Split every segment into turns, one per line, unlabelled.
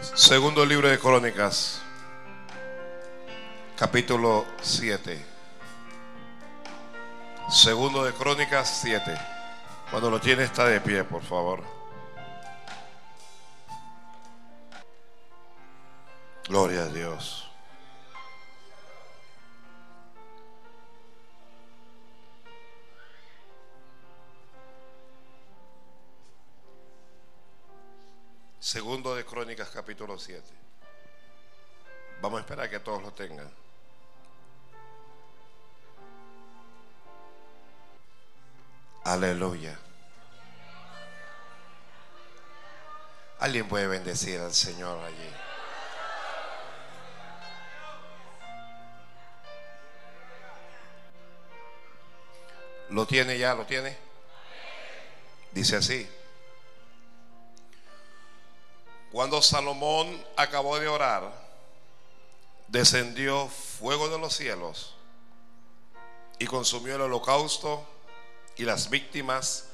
Segundo libro de Crónicas, capítulo 7. Segundo de Crónicas 7. Cuando lo tiene está de pie, por favor. Gloria a Dios. Segundo de Crónicas capítulo 7. Vamos a esperar que todos lo tengan. Aleluya. Alguien puede bendecir al Señor allí. ¿Lo tiene ya? ¿Lo tiene? Dice así. Cuando Salomón acabó de orar, descendió fuego de los cielos y consumió el holocausto y las víctimas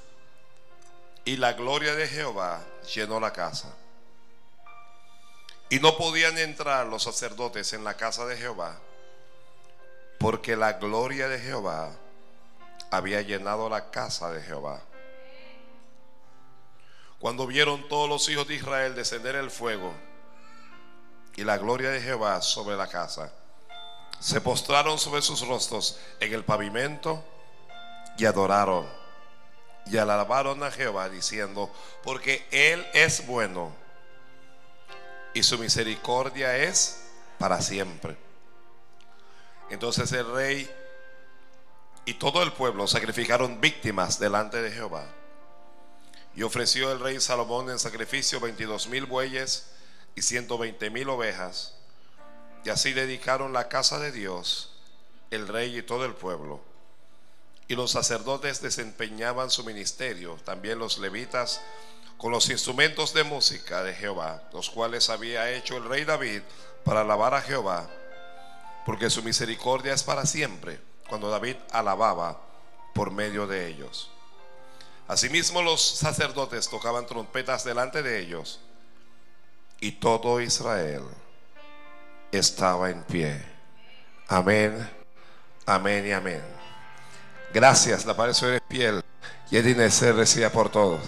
y la gloria de Jehová llenó la casa. Y no podían entrar los sacerdotes en la casa de Jehová porque la gloria de Jehová había llenado la casa de Jehová. Cuando vieron todos los hijos de Israel descender el fuego y la gloria de Jehová sobre la casa, se postraron sobre sus rostros en el pavimento y adoraron y alabaron a Jehová diciendo, porque Él es bueno y su misericordia es para siempre. Entonces el rey y todo el pueblo sacrificaron víctimas delante de Jehová. Y ofreció el rey Salomón en sacrificio 22 mil bueyes y 120 mil ovejas. Y así dedicaron la casa de Dios, el rey y todo el pueblo. Y los sacerdotes desempeñaban su ministerio, también los levitas, con los instrumentos de música de Jehová, los cuales había hecho el rey David para alabar a Jehová, porque su misericordia es para siempre, cuando David alababa por medio de ellos. Asimismo los sacerdotes tocaban trompetas delante de ellos y todo Israel estaba en pie. Amén, amén y amén. Gracias, la pared sobre piel y el ser reciba por todos.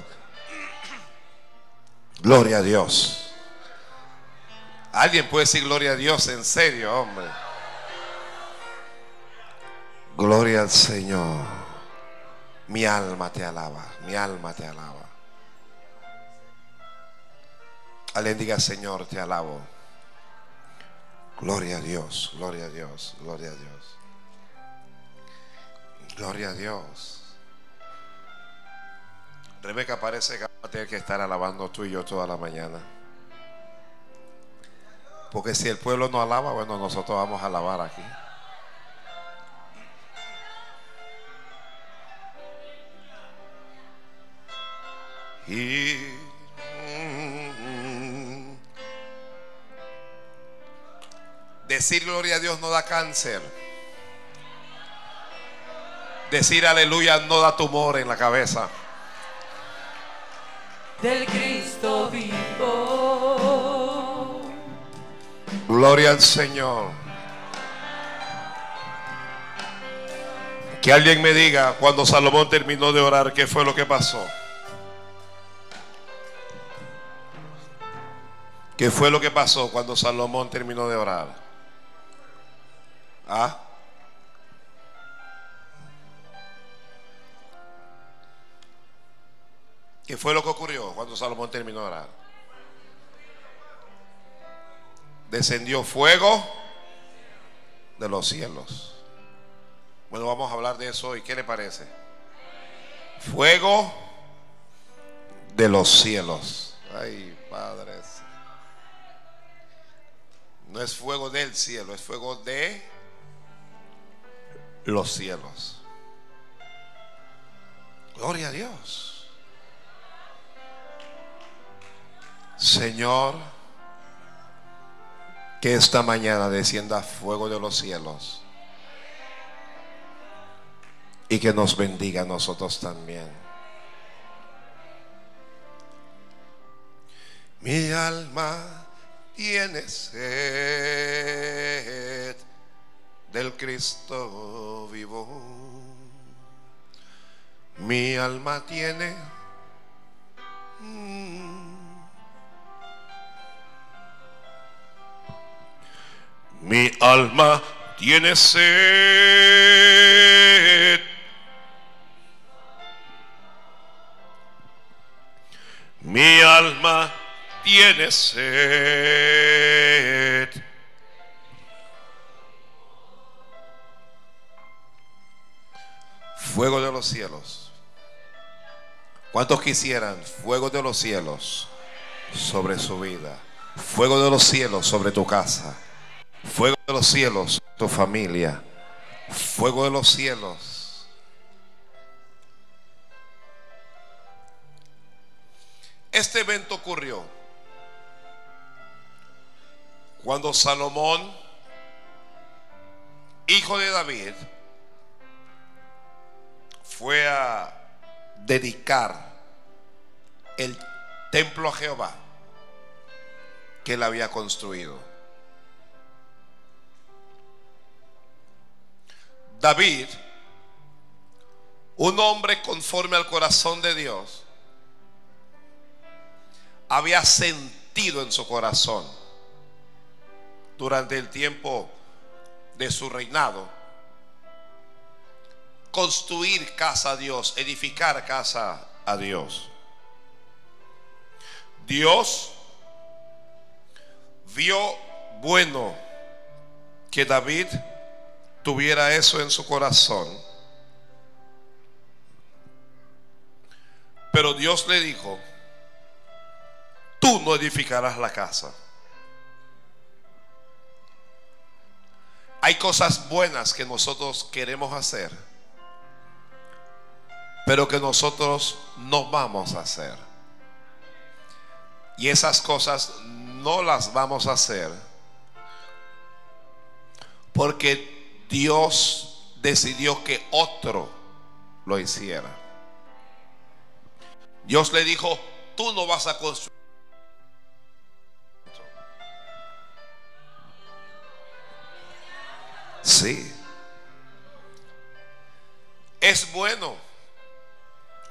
Gloria a Dios. ¿Alguien puede decir gloria a Dios en serio, hombre? Gloria al Señor. Mi alma te alaba, mi alma te alaba. Alguien diga, Señor, te alabo. Gloria a Dios, gloria a Dios, gloria a Dios. Gloria a Dios. Rebeca parece que va a tener que estar alabando tú y yo toda la mañana. Porque si el pueblo no alaba, bueno, nosotros vamos a alabar aquí. Y decir gloria a Dios no da cáncer. Decir aleluya no da tumor en la cabeza.
Del Cristo vivo.
Gloria al Señor. Que alguien me diga cuando Salomón terminó de orar qué fue lo que pasó. ¿Qué fue lo que pasó cuando Salomón terminó de orar? ¿Ah? ¿Qué fue lo que ocurrió cuando Salomón terminó de orar? Descendió fuego de los cielos. Bueno, vamos a hablar de eso hoy. ¿Qué le parece? Fuego de los cielos. Ay, padres. No es fuego del cielo, es fuego de los cielos. Gloria a Dios. Señor, que esta mañana descienda fuego de los cielos y que nos bendiga a nosotros también. Mi alma tiene sed del Cristo vivo. Mi alma tiene mm, mi alma tiene sed. Mi alma tiene sed. Fuego de los cielos. ¿Cuántos quisieran fuego de los cielos sobre su vida? Fuego de los cielos sobre tu casa. Fuego de los cielos, tu familia. Fuego de los cielos. Este evento ocurrió cuando Salomón, hijo de David, fue a dedicar el templo a Jehová que él había construido. David, un hombre conforme al corazón de Dios, había sentido en su corazón durante el tiempo de su reinado construir casa a Dios, edificar casa a Dios. Dios vio bueno que David tuviera eso en su corazón. Pero Dios le dijo, tú no edificarás la casa. Hay cosas buenas que nosotros queremos hacer, pero que nosotros no vamos a hacer. Y esas cosas no las vamos a hacer porque Dios decidió que otro lo hiciera. Dios le dijo, tú no vas a construir. Sí. Es bueno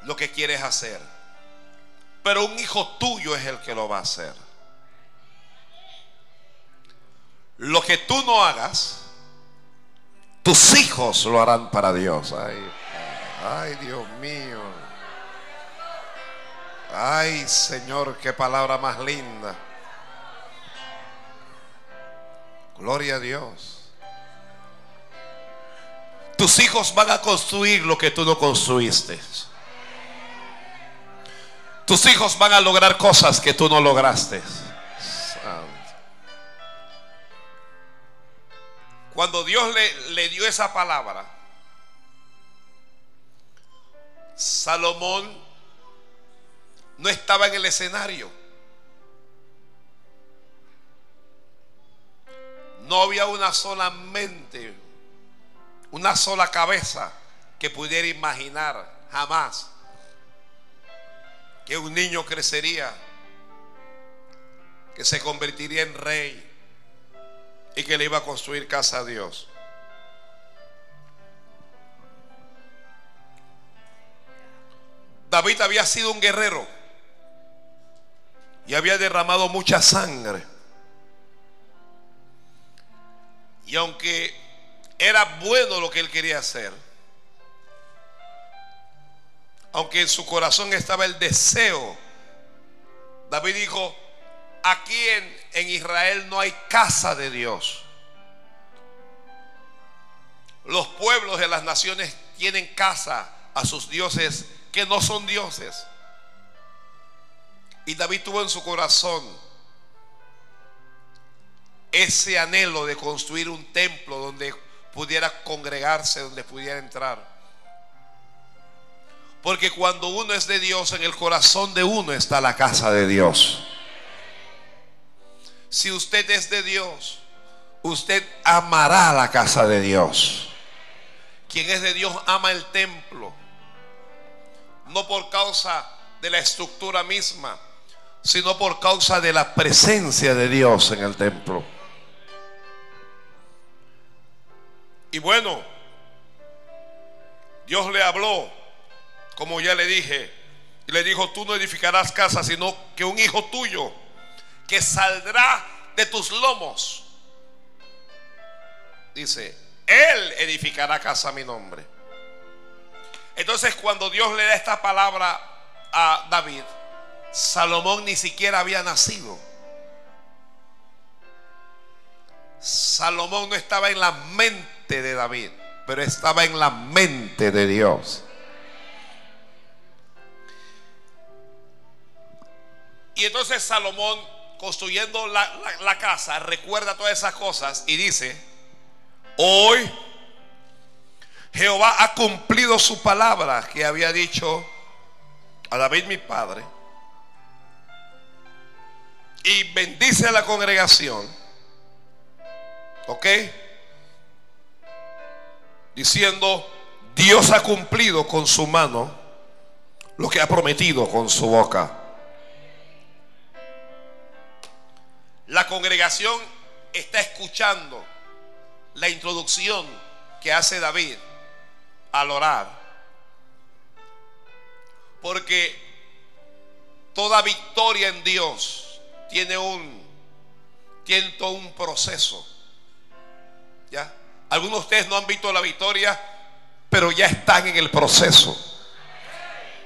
lo que quieres hacer, pero un hijo tuyo es el que lo va a hacer. Lo que tú no hagas, tus hijos lo harán para Dios. Ay, ay, Dios mío. Ay, Señor, qué palabra más linda. Gloria a Dios. Tus hijos van a construir lo que tú no construiste. Tus hijos van a lograr cosas que tú no lograste. Cuando Dios le, le dio esa palabra, Salomón no estaba en el escenario. No había una sola mente, una sola cabeza que pudiera imaginar jamás que un niño crecería, que se convertiría en rey, y que le iba a construir casa a Dios. David había sido un guerrero y había derramado mucha sangre. Y aunque era bueno lo que él quería hacer, aunque en su corazón estaba el deseo, David dijo, aquí en, Israel no hay casa de Dios. Los pueblos de las naciones tienen casa a sus dioses que no son dioses. Y David tuvo en su corazón ese anhelo de construir un templo donde pudiera congregarse, donde pudiera entrar. Porque cuando uno es de Dios, en el corazón de uno está la casa de Dios. Si usted es de Dios, usted amará la casa de Dios. Quien es de Dios ama el templo. No por causa de la estructura misma, sino por causa de la presencia de Dios en el templo. Y bueno, Dios le habló, como ya le dije, y le dijo, tú no edificarás casa, sino que un hijo tuyo, que saldrá de tus lomos, dice, él edificará casa a mi nombre. Entonces cuando Dios le da esta palabra a David, Salomón ni siquiera había nacido. Salomón no estaba en la mente de David, pero estaba en la mente de Dios. Y entonces Salomón, construyendo la, casa, recuerda todas esas cosas y dice, hoy Jehová ha cumplido su palabra que había dicho a David mi padre. Y bendice a la congregación. ¿Ok? Diciendo, Dios ha cumplido con su mano lo que ha prometido con su boca. La congregación está escuchando la introducción que hace David al orar. Porque toda victoria en Dios tiene un tiene todo un proceso. ¿Ya? Algunos de ustedes no han visto la victoria, pero ya están en el proceso.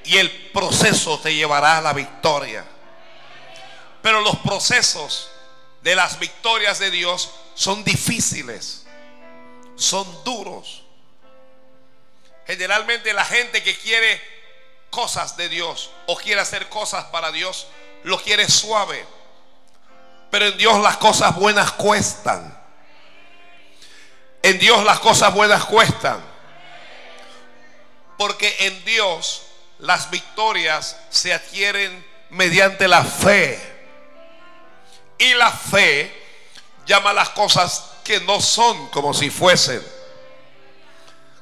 Y el proceso te llevará a la victoria. Pero los procesos de las victorias de Dios son difíciles, son duros. Generalmente la gente que quiere cosas de Dios o quiere hacer cosas para Dios, lo quiere suave. Pero en Dios las cosas buenas cuestan. En Dios las cosas buenas cuestan. Porque en Dios las victorias se adquieren mediante la fe. Y la fe llama las cosas que no son como si fuesen.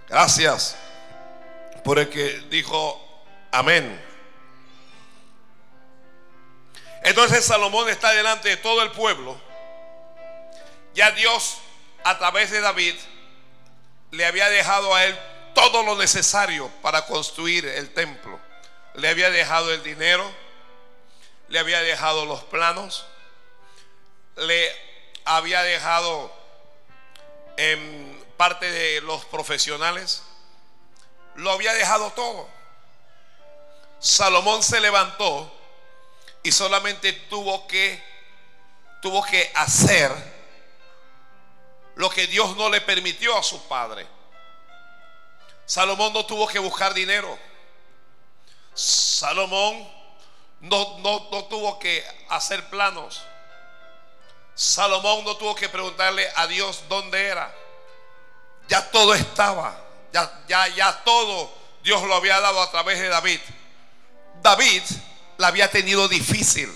Gracias por el que dijo amén. Entonces Salomón está delante de todo el pueblo. Ya Dios a través de David le había dejado a él todo lo necesario para construir el templo. Le había dejado el dinero, le había dejado los planos, le había dejado en parte de los profesionales, lo había dejado todo. Salomón se levantó y solamente tuvo que tuvo que hacer lo que Dios no le permitió a su padre. Salomón no tuvo que buscar dinero. Salomón no, no, no tuvo que hacer planos. Salomón no tuvo que preguntarle a Dios dónde era. Ya todo estaba. Ya, ya, ya todo Dios lo había dado a través de David. David la había tenido difícil.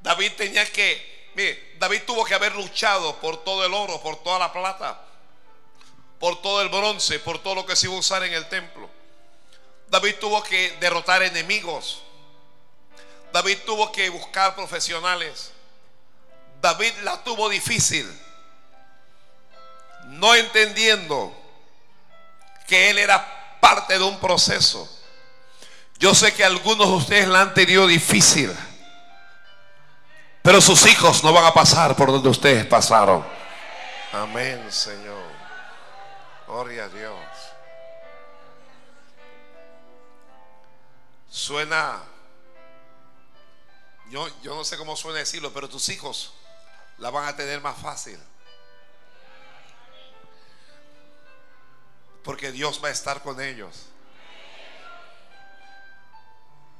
David tenía que, mire, David tuvo que haber luchado por todo el oro, por toda la plata, por todo el bronce, por todo lo que se iba a usar en el templo. David tuvo que derrotar enemigos. David tuvo que buscar profesionales. David la tuvo difícil. No entendiendo que él era parte de un proceso. Yo sé que algunos de ustedes la han tenido difícil. Pero sus hijos no van a pasar por donde ustedes pasaron. Amén, Señor. Gloria a Dios. Suena, yo, yo no sé cómo suena decirlo, pero tus hijos la van a tener más fácil. Porque Dios va a estar con ellos.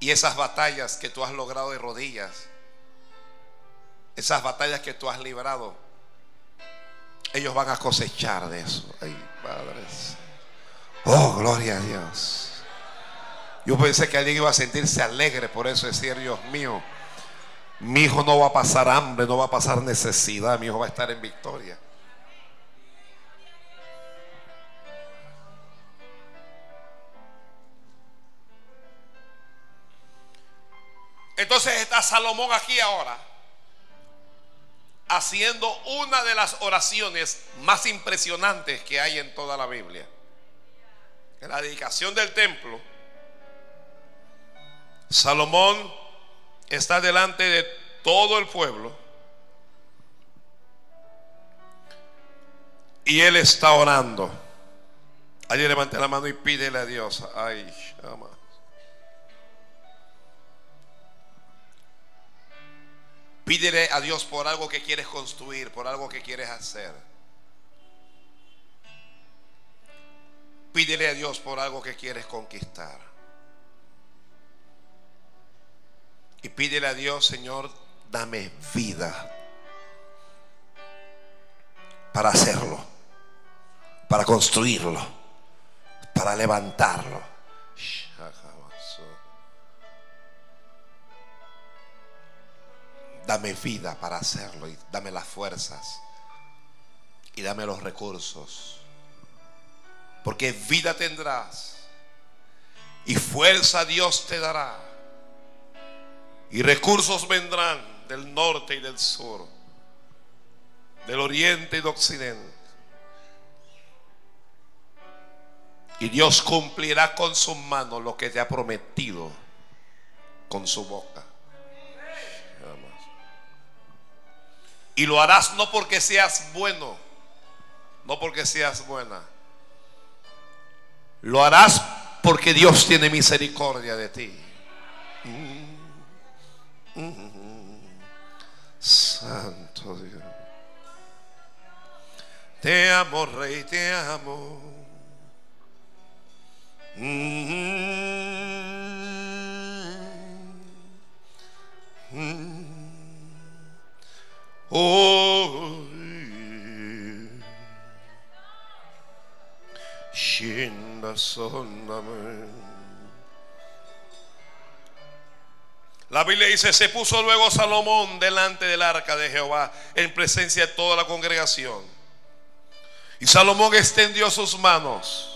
Y esas batallas que tú has logrado de rodillas, esas batallas que tú has librado, ellos van a cosechar de eso. Ay, padres. Oh, gloria a Dios. Yo pensé que alguien iba a sentirse alegre por eso, decir, Dios mío, mi hijo no va a pasar hambre, no va a pasar necesidad, mi hijo va a estar en victoria. Entonces está Salomón aquí ahora haciendo una de las oraciones más impresionantes que hay en toda la Biblia. En la dedicación del templo, Salomón está delante de todo el pueblo y él está orando. Alguien levante la mano y pídele a Dios. Ay, llama. Pídele a Dios por algo que quieres construir, por algo que quieres hacer. Pídele a Dios por algo que quieres conquistar. Y pídele a Dios, Señor, dame vida para hacerlo, para construirlo, para levantarlo. Dame vida para hacerlo y dame las fuerzas y dame los recursos. Porque vida tendrás y fuerza Dios te dará. Y recursos vendrán del norte y del sur, del oriente y del occidente. Y Dios cumplirá con su mano lo que te ha prometido con su boca. Y lo harás no porque seas bueno, no porque seas buena. Lo harás porque Dios tiene misericordia de ti. Santo Dios. Te amo, Rey, te amo. Oh, La Biblia dice, se puso luego Salomón delante del arca de Jehová en presencia de toda la congregación. Y Salomón extendió sus manos.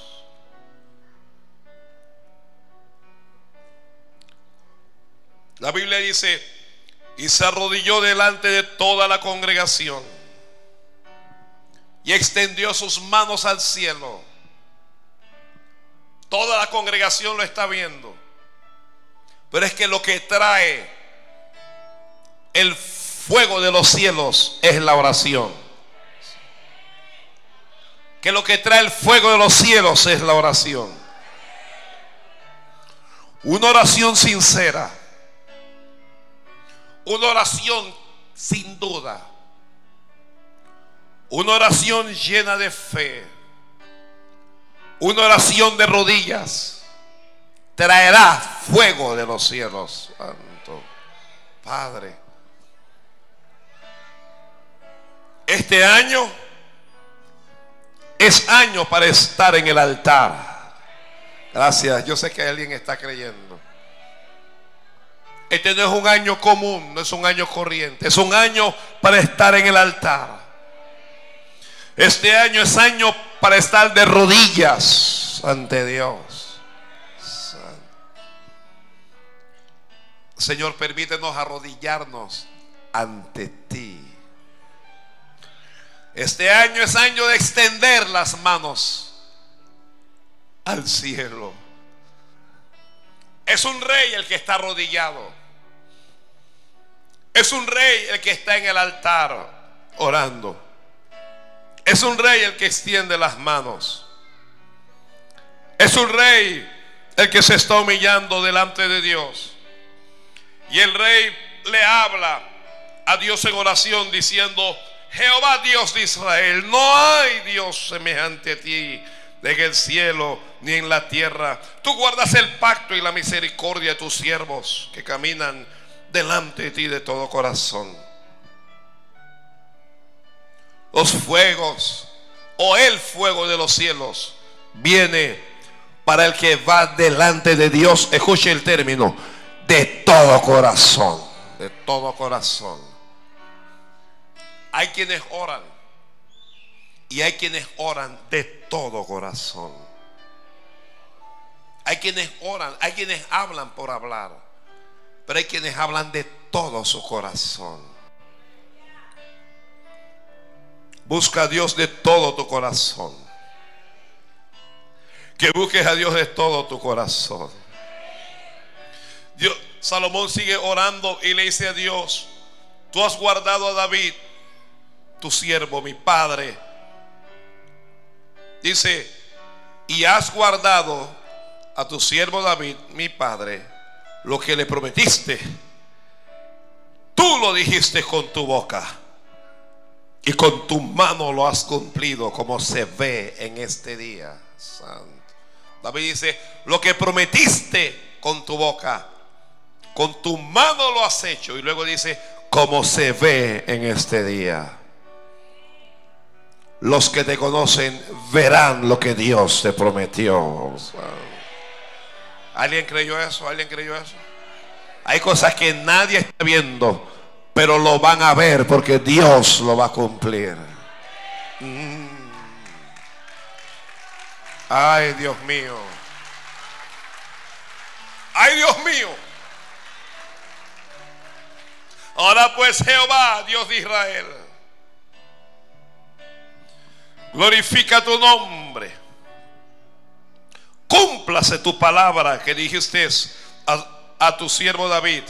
La Biblia dice, y se arrodilló delante de toda la congregación y extendió sus manos al cielo. Toda la congregación lo está viendo. Pero es que lo que trae el fuego de los cielos es la oración. Que lo que trae el fuego de los cielos es la oración. Una oración sincera una oración sin duda. Una oración llena de fe. Una oración de rodillas. Traerá fuego de los cielos. Santo Padre. Este año es año para estar en el altar. Gracias. Yo sé que alguien está creyendo. Este no es un año común, no es un año corriente, es un año para estar en el altar. Este año es año para estar de rodillas ante Dios. Señor, permítenos arrodillarnos ante ti. Este año es año de extender las manos al cielo. Es un rey el que está arrodillado. Es un rey el que está en el altar orando. Es un rey el que extiende las manos. Es un rey el que se está humillando delante de Dios. Y el rey le habla a Dios en oración diciendo, Jehová Dios de Israel, no hay Dios semejante a ti en el cielo ni en la tierra. Tú guardas el pacto y la misericordia de tus siervos que caminan delante de ti de todo corazón. Los fuegos o el fuego de los cielos viene para el que va delante de Dios. Escuche el término, de todo corazón, de todo corazón. Hay quienes oran y hay quienes oran de todo corazón. Hay quienes oran, hay quienes hablan por hablar, pero hay quienes hablan de todo su corazón. Busca a Dios de todo tu corazón. Que busques a Dios de todo tu corazón. Dios, Salomón sigue orando y le dice a Dios, tú has guardado a David, tu siervo, mi padre. Dice, y has guardado a tu siervo David, mi padre, lo que le prometiste. Tú lo dijiste con tu boca y con tu mano lo has cumplido como se ve en este día. Santo. David dice, lo que prometiste con tu boca, con tu mano lo has hecho. Y luego dice, como se ve en este día. Los que te conocen verán lo que Dios te prometió. ¿Alguien creyó eso? ¿Alguien creyó eso? Hay cosas que nadie está viendo, pero lo van a ver porque Dios lo va a cumplir. Mm. Ay, Dios mío. Ay, Dios mío. Ahora pues Jehová, Dios de Israel, glorifica tu nombre. Cúmplase tu palabra que dijiste a, a tu siervo David.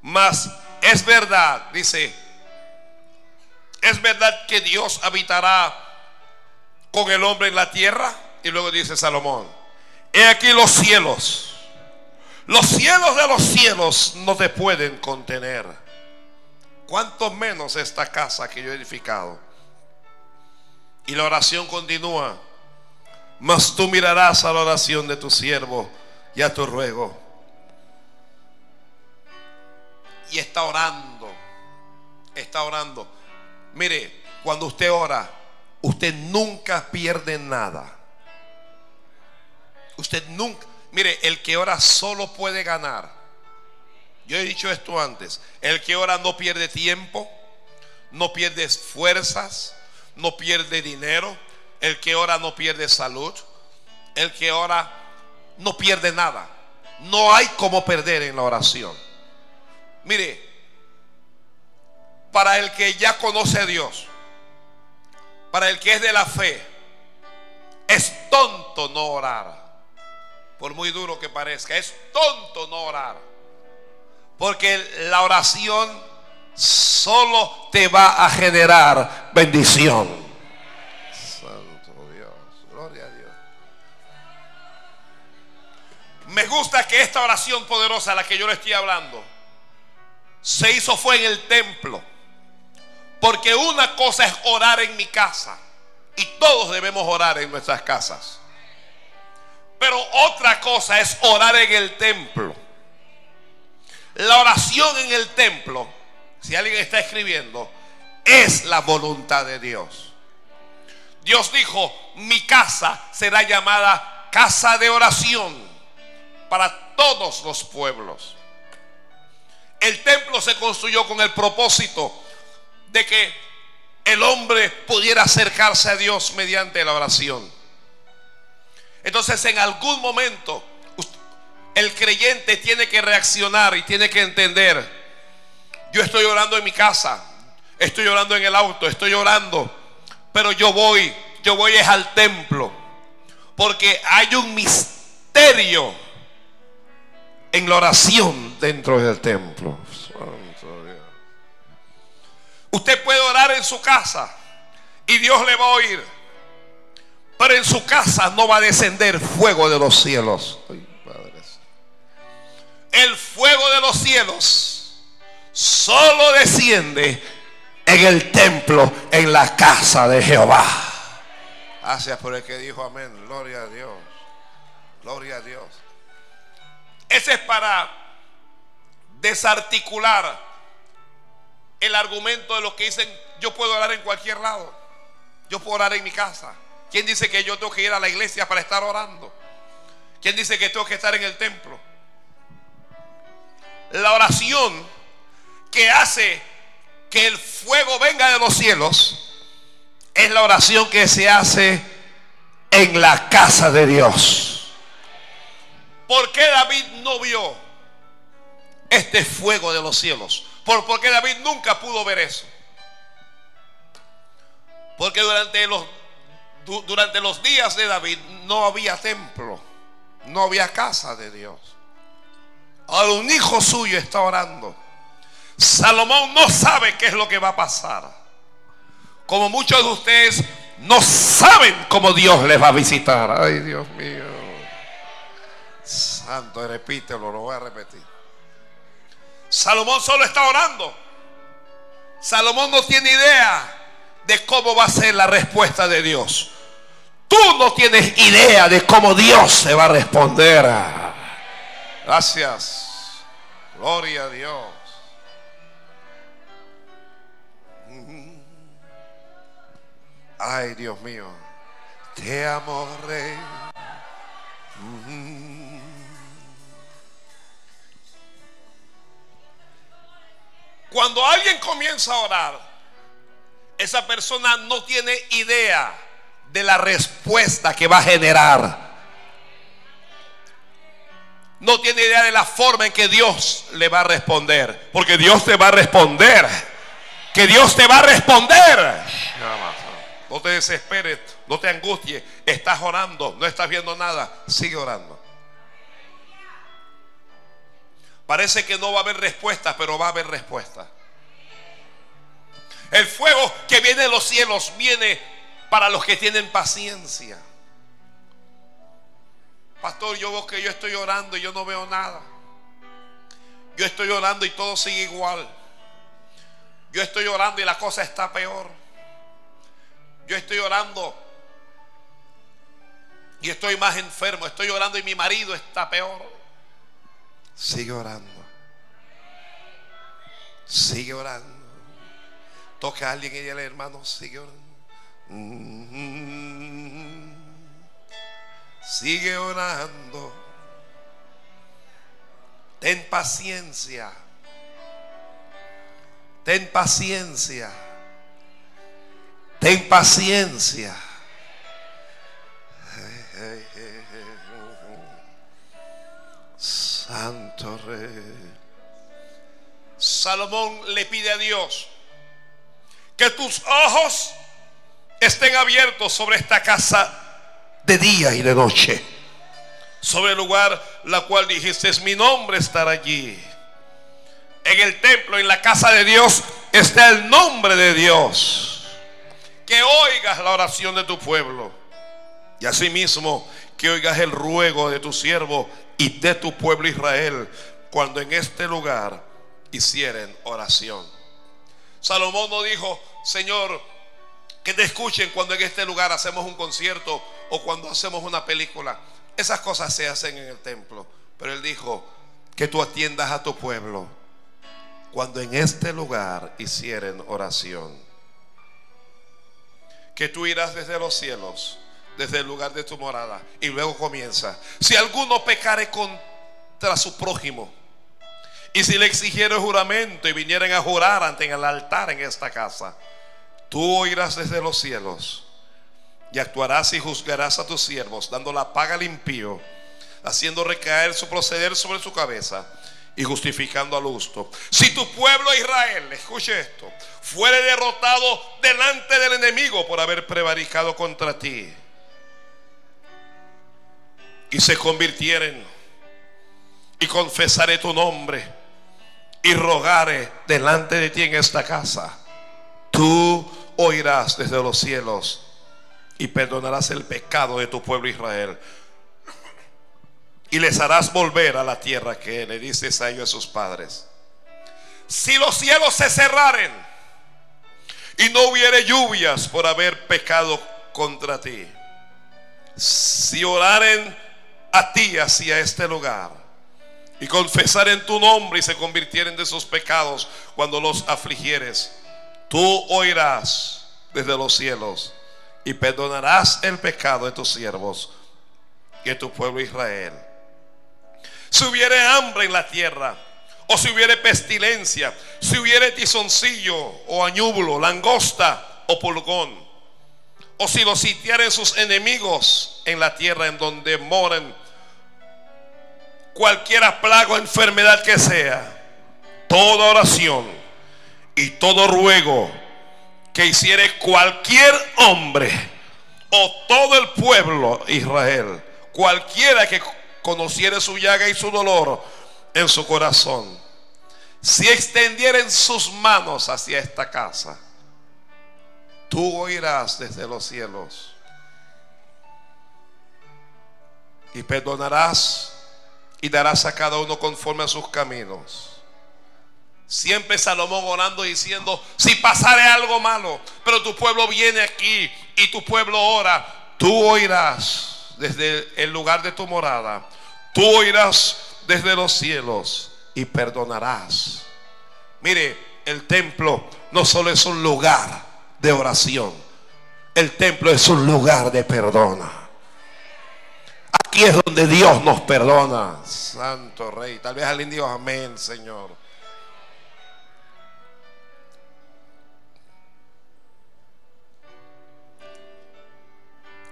Mas es verdad, dice, es verdad que Dios habitará con el hombre en la tierra. Y luego dice Salomón, he aquí los cielos. Los cielos de los cielos no te pueden contener. Cuanto menos esta casa que yo he edificado. Y la oración continúa. Mas tú mirarás a la oración de tu siervo y a tu ruego. Y está orando. Está orando. Mire, cuando usted ora, usted nunca pierde nada. Usted nunca, mire, el que ora solo puede ganar. Yo he dicho esto antes. El que ora no pierde tiempo, no pierde fuerzas, no pierde dinero. El que ora no pierde salud. El que ora no pierde nada. No hay como perder en la oración. Mire, para el que ya conoce a Dios, para el que es de la fe, es tonto no orar. Por muy duro que parezca, es tonto no orar. Porque la oración solo te va a generar bendición. Me gusta que esta oración poderosa, a la que yo le estoy hablando, se hizo fue en el templo. Porque una cosa es orar en mi casa. Y todos debemos orar en nuestras casas. Pero otra cosa es orar en el templo. La oración en el templo, si alguien está escribiendo, es la voluntad de Dios. Dios dijo, mi casa será llamada casa de oración para todos los pueblos. El templo se construyó con el propósito de que el hombre pudiera acercarse a Dios mediante la oración. Entonces en algún momento el creyente tiene que reaccionar y tiene que entender, yo estoy orando en mi casa, estoy orando en el auto, estoy orando, pero yo voy, yo voy es al templo, porque hay un misterio en la oración dentro del templo. Usted puede orar en su casa y Dios le va a oír. Pero en su casa no va a descender fuego de los cielos. El fuego de los cielos solo desciende en el templo, en la casa de Jehová. Gracias por el que dijo amén. Gloria a Dios. Gloria a Dios. Ese es para desarticular el argumento de los que dicen yo puedo orar en cualquier lado. Yo puedo orar en mi casa. ¿Quién dice que yo tengo que ir a la iglesia para estar orando? ¿Quién dice que tengo que estar en el templo? La oración que hace que el fuego venga de los cielos es la oración que se hace en la casa de Dios. ¿Por qué David no vio este fuego de los cielos. Por, porque David nunca pudo ver eso. Porque durante los, durante los días de David no había templo, no había casa de Dios. Ahora un hijo suyo está orando. Salomón no sabe qué es lo que va a pasar. Como muchos de ustedes no saben cómo Dios les va a visitar. Ay, Dios mío. Santo, repítelo, lo voy a repetir. Salomón solo está orando. Salomón no tiene idea de cómo va a ser la respuesta de Dios. Tú no tienes idea de cómo Dios se va a responder. Gracias. Gloria a Dios. Ay, Dios mío. Te amo, Rey. Cuando alguien comienza a orar, esa persona no tiene idea de la respuesta que va a generar. No tiene idea de la forma en que Dios le va a responder. Porque Dios te va a responder. Que Dios te va a responder. No te desesperes, no te angusties. Estás orando, no estás viendo nada. Sigue orando. Parece que no va a haber respuesta, pero va a haber respuesta. El fuego que viene de los cielos viene para los que tienen paciencia. Pastor, yo veo que yo estoy orando y yo no veo nada. Yo estoy orando y todo sigue igual. Yo estoy orando y la cosa está peor. Yo estoy orando y estoy más enfermo. Estoy orando y mi marido está peor. Sigue orando. Sigue orando. Toca a alguien y dile, hermano, sigue orando. Mm-hmm. Sigue orando. Ten paciencia. Ten paciencia. Ten paciencia. Santo Rey. Salomón le pide a Dios que tus ojos estén abiertos sobre esta casa de día y de noche. Sobre el lugar la cual dijiste, es mi nombre estar allí. En el templo, en la casa de Dios, está el nombre de Dios. Que oigas la oración de tu pueblo. Y asimismo, que oigas el ruego de tu siervo y de tu pueblo Israel cuando en este lugar hicieren oración. Salomón no dijo, Señor, que te escuchen cuando en este lugar hacemos un concierto o cuando hacemos una película. Esas cosas se hacen en el templo. Pero él dijo, que tú atiendas a tu pueblo cuando en este lugar hicieren oración. Que tú irás desde los cielos, desde el lugar de tu morada. Y luego comienza. Si alguno pecare contra su prójimo y si le exigieron juramento y vinieran a jurar ante el altar en esta casa, tú oirás desde los cielos y actuarás y juzgarás a tus siervos, dando la paga al impío, haciendo recaer su proceder sobre su cabeza y justificando al justo. Si tu pueblo Israel, escuche esto, fuere derrotado delante del enemigo por haber prevaricado contra ti y se convirtieren y confesaré tu nombre y rogare delante de ti en esta casa, tú oirás desde los cielos y perdonarás el pecado de tu pueblo Israel. Y les harás volver a la tierra que le dices a ellos a sus padres. Si los cielos se cerraren y no hubiere lluvias por haber pecado contra ti, si oraren a ti hacia este lugar, y confesar en tu nombre y se convirtieren de sus pecados cuando los afligieres, tú oirás desde los cielos y perdonarás el pecado de tus siervos y de tu pueblo Israel. Si hubiere hambre en la tierra, o si hubiere pestilencia, si hubiere tizoncillo o añúbulo, langosta o pulgón, o si los sitiaren sus enemigos en la tierra en donde moren cualquiera plaga o enfermedad que sea, toda oración y todo ruego que hiciere cualquier hombre o todo el pueblo Israel, cualquiera que conociere su llaga y su dolor en su corazón, si extendieren sus manos hacia esta casa, tú oirás desde los cielos y perdonarás y darás a cada uno conforme a sus caminos. Siempre Salomón orando diciendo, si pasare algo malo, pero tu pueblo viene aquí y tu pueblo ora, tú oirás desde el lugar de tu morada, tú oirás desde los cielos y perdonarás. Mire, el templo no solo es un lugar de oración, el templo es un lugar de perdona. Aquí es donde Dios nos perdona. Santo Rey. Tal vez alguien diga amén, Señor.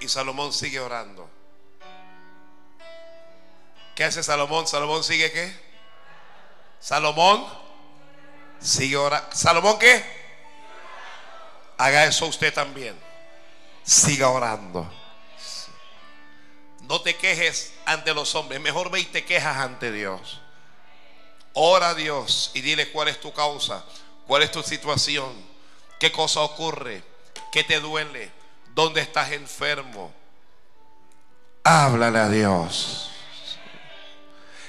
Y Salomón sigue orando. ¿Qué hace Salomón? Salomón sigue qué? Salomón sigue orando. ¿Salomón qué? Haga eso usted también. Siga orando. No te quejes ante los hombres. Mejor ve y te quejas ante Dios. Ora a Dios y dile cuál es tu causa, cuál es tu situación, qué cosa ocurre, qué te duele, dónde estás enfermo. Háblale a Dios.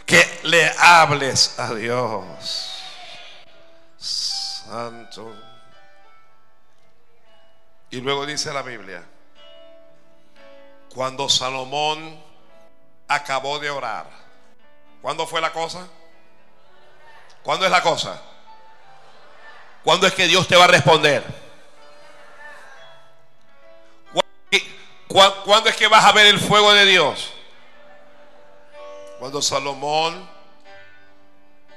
Que le hables a Dios. Santo. Y luego dice la Biblia, cuando Salomón acabó de orar, ¿cuándo fue la cosa? ¿Cuándo es la cosa? ¿Cuándo es que Dios te va a responder? ¿Cuándo es que vas a ver el fuego de Dios? Cuando Salomón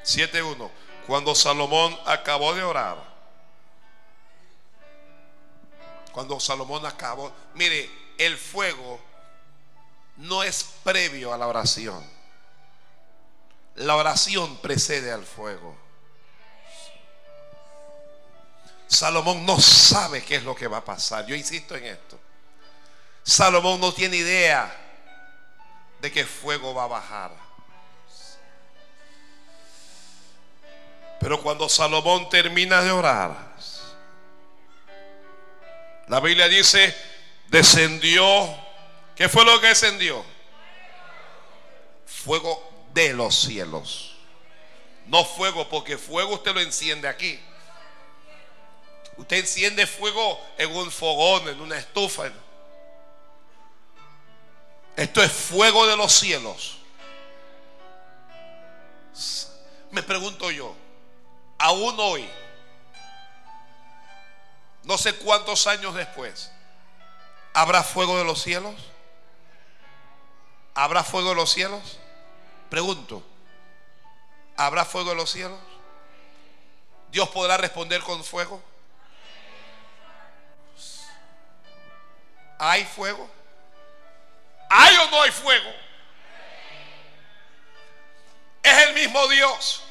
7.1 Cuando Salomón acabó de orar Cuando Salomón acabó Mire, el fuego no es previo a la oración. La oración precede al fuego. Salomón no sabe qué es lo que va a pasar. Yo insisto en esto. Salomón no tiene idea de que fuego va a bajar. Pero cuando Salomón termina de orar, la Biblia dice, descendió. ¿Qué fue lo que descendió? Fuego de los cielos. No fuego, porque fuego usted lo enciende aquí. Usted enciende fuego en un fogón, en una estufa. Esto es fuego de los cielos. Me pregunto yo, aún hoy, no sé cuántos años después, ¿habrá fuego de los cielos? ¿Habrá fuego de los cielos? Pregunto, ¿habrá fuego de los cielos? ¿Dios podrá responder con fuego? ¿Hay fuego? ¿Hay o no hay fuego? Es el mismo Dios.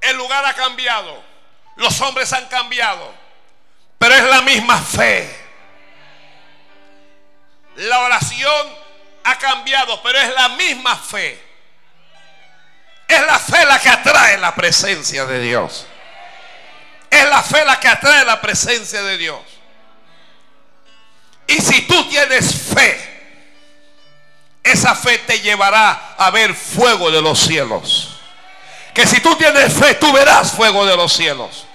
El lugar ha cambiado. Los hombres han cambiado. Pero es la misma fe. La oración ha cambiado, pero es la misma fe. Es la fe la que atrae la presencia de Dios. Es la fe la que atrae la presencia de Dios. Y si tú tienes fe, esa fe te llevará a ver fuego de los cielos. Que si tú tienes fe, tú verás fuego de los cielos.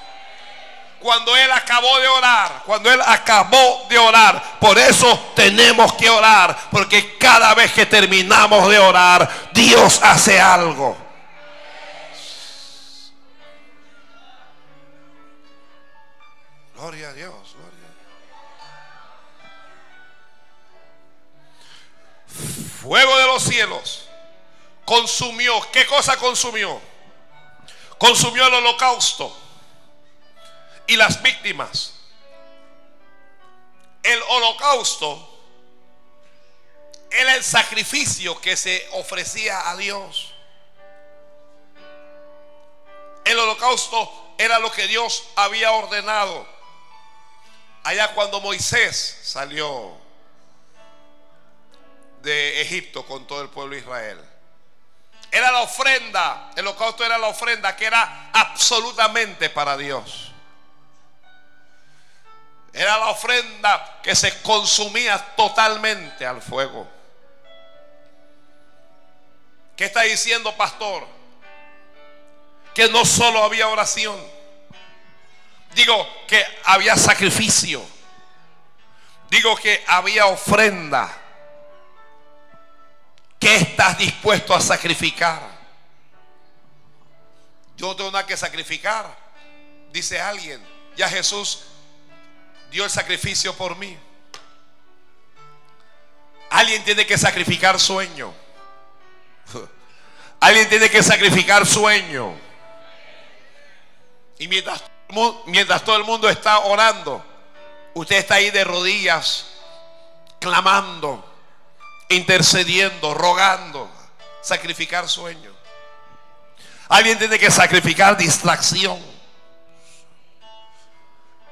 Cuando Él acabó de orar, cuando Él acabó de orar, por eso tenemos que orar, porque cada vez que terminamos de orar, Dios hace algo. Gloria a Dios. fuego de los cielos consumió. ¿Qué cosa consumió? Consumió el holocausto y las víctimas. El holocausto era el sacrificio que se ofrecía a Dios. el holocausto era lo que Dios había ordenado. Allá cuando Moisés salió de Egipto con todo el pueblo de Israel. Era la ofrenda, el holocausto era la ofrenda que era absolutamente para Dios. Era la ofrenda que se consumía totalmente al fuego. ¿Qué está diciendo, pastor? Que no solo había oración. Digo que había sacrificio. Digo que había ofrenda. ¿Qué estás dispuesto a sacrificar? Yo tengo nada que sacrificar. Dice alguien. Ya Jesús dio el sacrificio por mí. Alguien tiene que sacrificar sueño. Alguien tiene que sacrificar sueño. Y mientras, mientras todo el mundo está orando, usted está ahí de rodillas, clamando, intercediendo, rogando, sacrificar sueño. Alguien tiene que sacrificar distracción.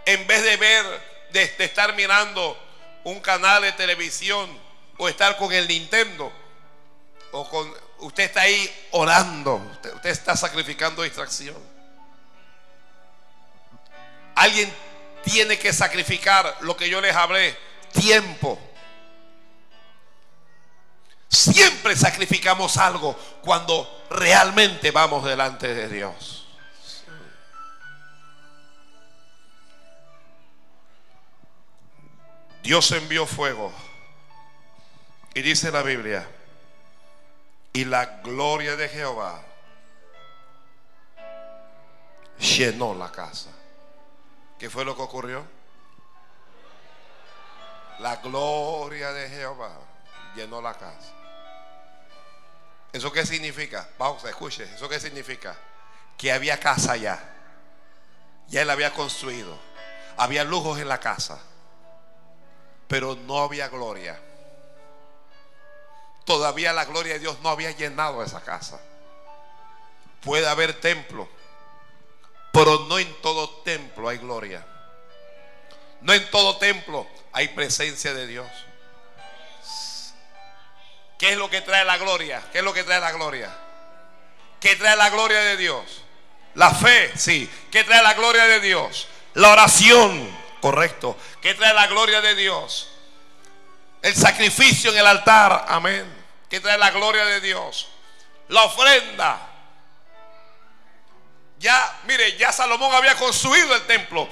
En vez de ver, de, estar mirando un canal de televisión o estar con el Nintendo o con usted está ahí orando, usted está sacrificando distracción. Alguien tiene que sacrificar lo que yo les hablé, tiempo. Siempre sacrificamos algo cuando realmente vamos delante de Dios. Dios envió fuego. Y dice la Biblia, y la gloria de Jehová llenó la casa. ¿Qué fue lo que ocurrió? La gloria de Jehová llenó la casa. ¿Eso qué significa? Vamos, escuche, ¿eso qué significa? Que había casa ya. Ya él había construido. Había lujos en la casa. Pero no había gloria todavía la gloria de Dios no había llenado esa casa. Puede haber templo, pero no en todo templo hay gloria. No en todo templo hay presencia de Dios. ¿Qué es lo que trae la gloria? ¿Qué es lo que trae la gloria? ¿Qué trae la gloria de Dios? La fe, sí. ¿Qué trae la gloria de Dios? La oración, correcto. ¿Qué trae la gloria de Dios? El sacrificio en el altar, amén. Que trae la gloria de Dios. La ofrenda. Ya, mire, ya Salomón había construido el templo,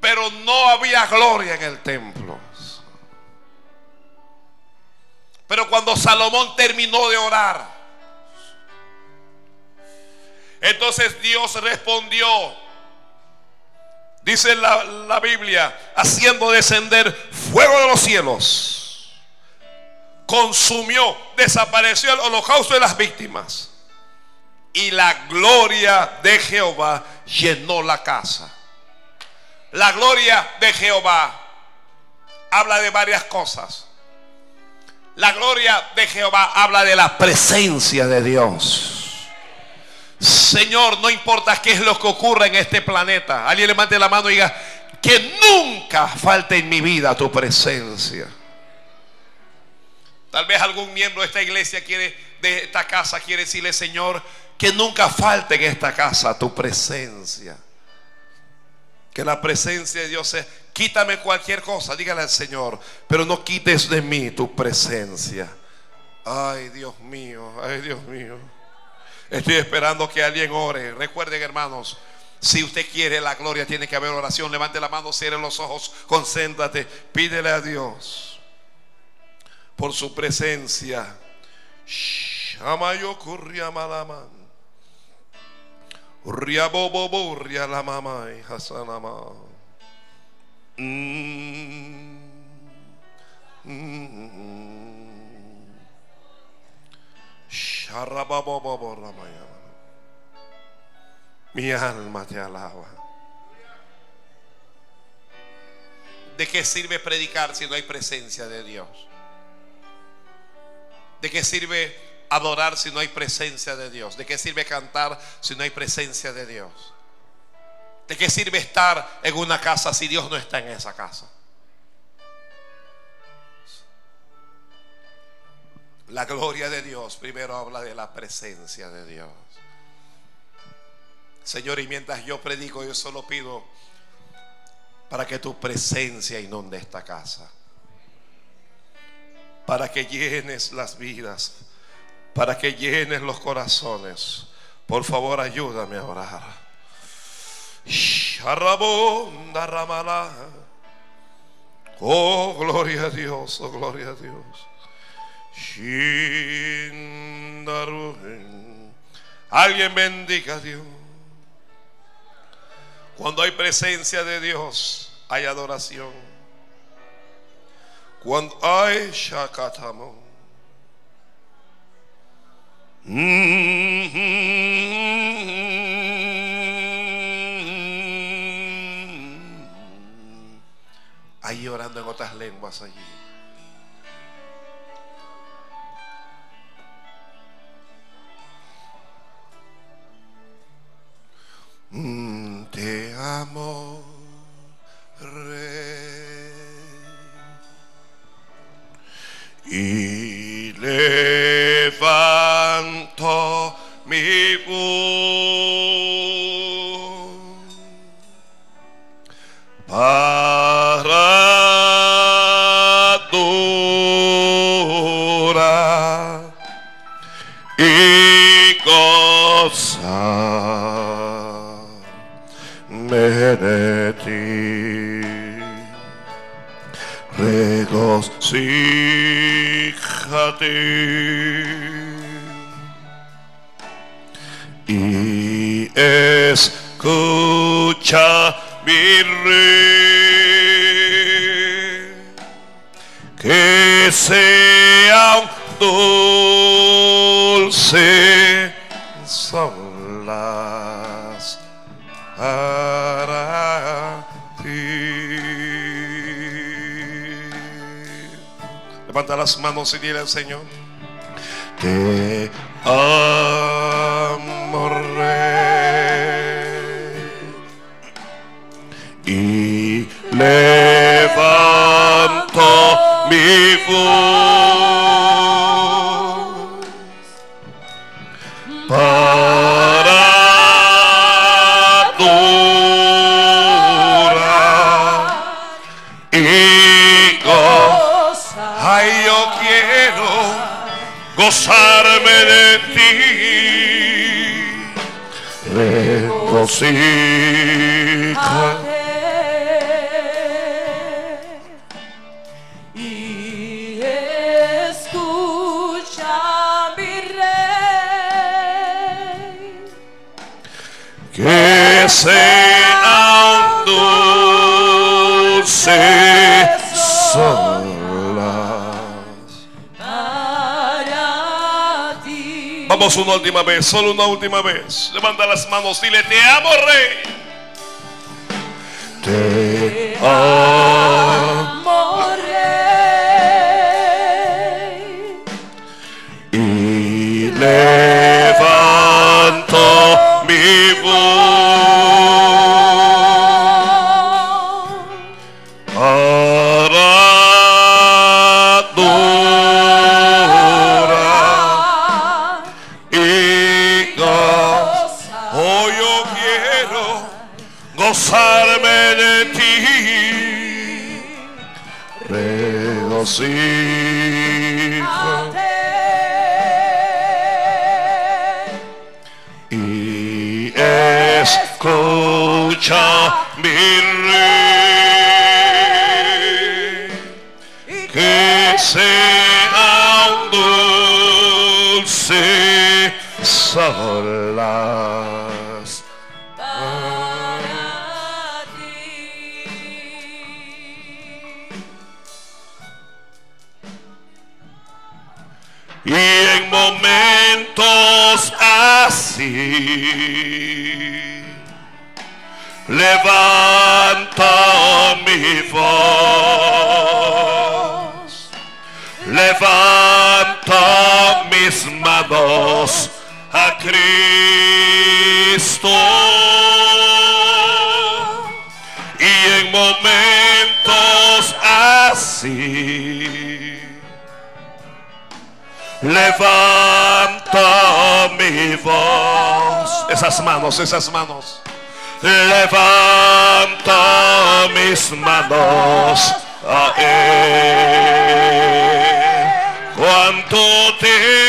pero no había gloria en el templo. Pero cuando Salomón terminó de orar, entonces Dios respondió dice la, la, Biblia, haciendo descender fuego de los cielos consumió, desapareció el holocausto de las víctimas. Y la gloria de Jehová llenó la casa. La gloria de Jehová habla de varias cosas. La gloria de Jehová habla de la presencia de Dios. Señor, no importa qué es lo que ocurra en este planeta. Alguien levante la mano y diga, que nunca falte en mi vida tu presencia. Tal vez algún miembro de esta iglesia quiere, de esta casa, quiere decirle, Señor, que nunca falte en esta casa tu presencia. Que la presencia de Dios sea, quítame cualquier cosa, dígale al Señor, pero no quites de mí tu presencia. Ay, Dios mío, ay, Dios mío. Estoy esperando que alguien ore. Recuerden, hermanos, si usted quiere la gloria, tiene que haber oración. Levante la mano, cierre los ojos, concéntrate, pídele a Dios por su presencia. Shamayo Mi alma te alaba. ¿De qué sirve predicar si no hay presencia de Dios? ¿De qué sirve adorar si no hay presencia de Dios? ¿De qué sirve cantar si no hay presencia de Dios? ¿De qué sirve estar en una casa si Dios no está en esa casa? La gloria de Dios primero habla de la presencia de Dios. Señor, y mientras yo predico, yo solo pido para que tu presencia inunde esta casa. Para que llenes las vidas. Para que llenes los corazones. Por favor, ayúdame a orar. Oh, gloria a Dios, oh, gloria a Dios. Alguien bendiga a Dios. Cuando hay presencia de Dios, hay adoración. Cuando hay shakatamo. Ahí orando en otras lenguas allí. Te amo, Rey. Y levanto mi voz para Regocíjate y escucha mi rey que sea un dulce son las para Levanta las manos y dile al Señor. Te amo, Rey. Y levanto mi voz Vamos una última vez, solo una última vez. Levanta las manos, dile, te amo, Rey. Te amo. Levanta mi voz. Esas manos, esas manos. Levanta mis manos a Él. Cuánto te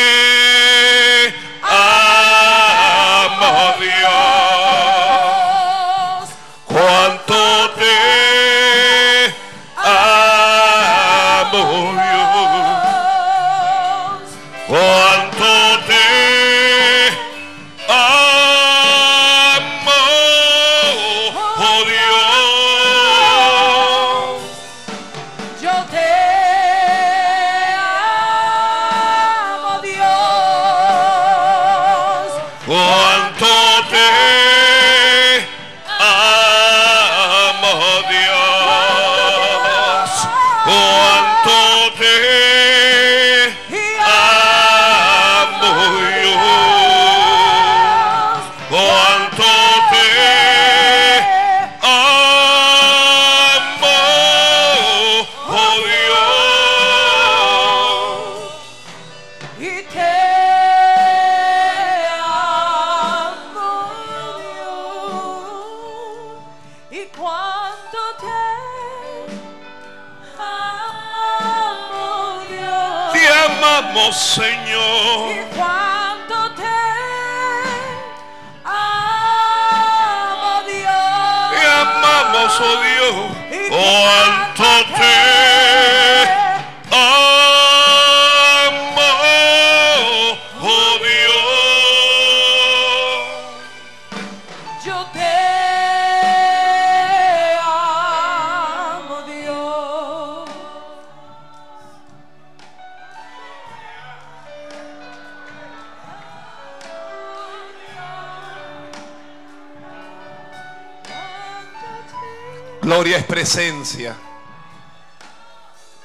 presencia.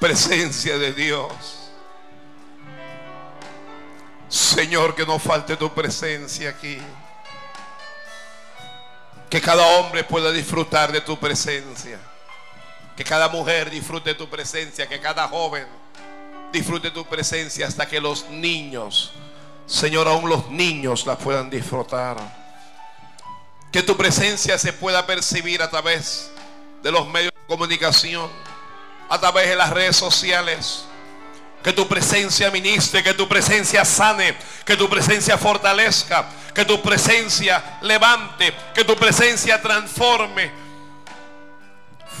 Presencia de Dios. Señor, que no falte tu presencia aquí. Que cada hombre pueda disfrutar de tu presencia. Que cada mujer disfrute tu presencia. Que cada joven disfrute tu presencia hasta que los niños, Señor, aún los niños la puedan disfrutar. Que tu presencia se pueda percibir a través de los medios comunicación, a través de las redes sociales. Que tu presencia ministre, que tu presencia sane, que tu presencia fortalezca, que tu presencia levante, que tu presencia transforme.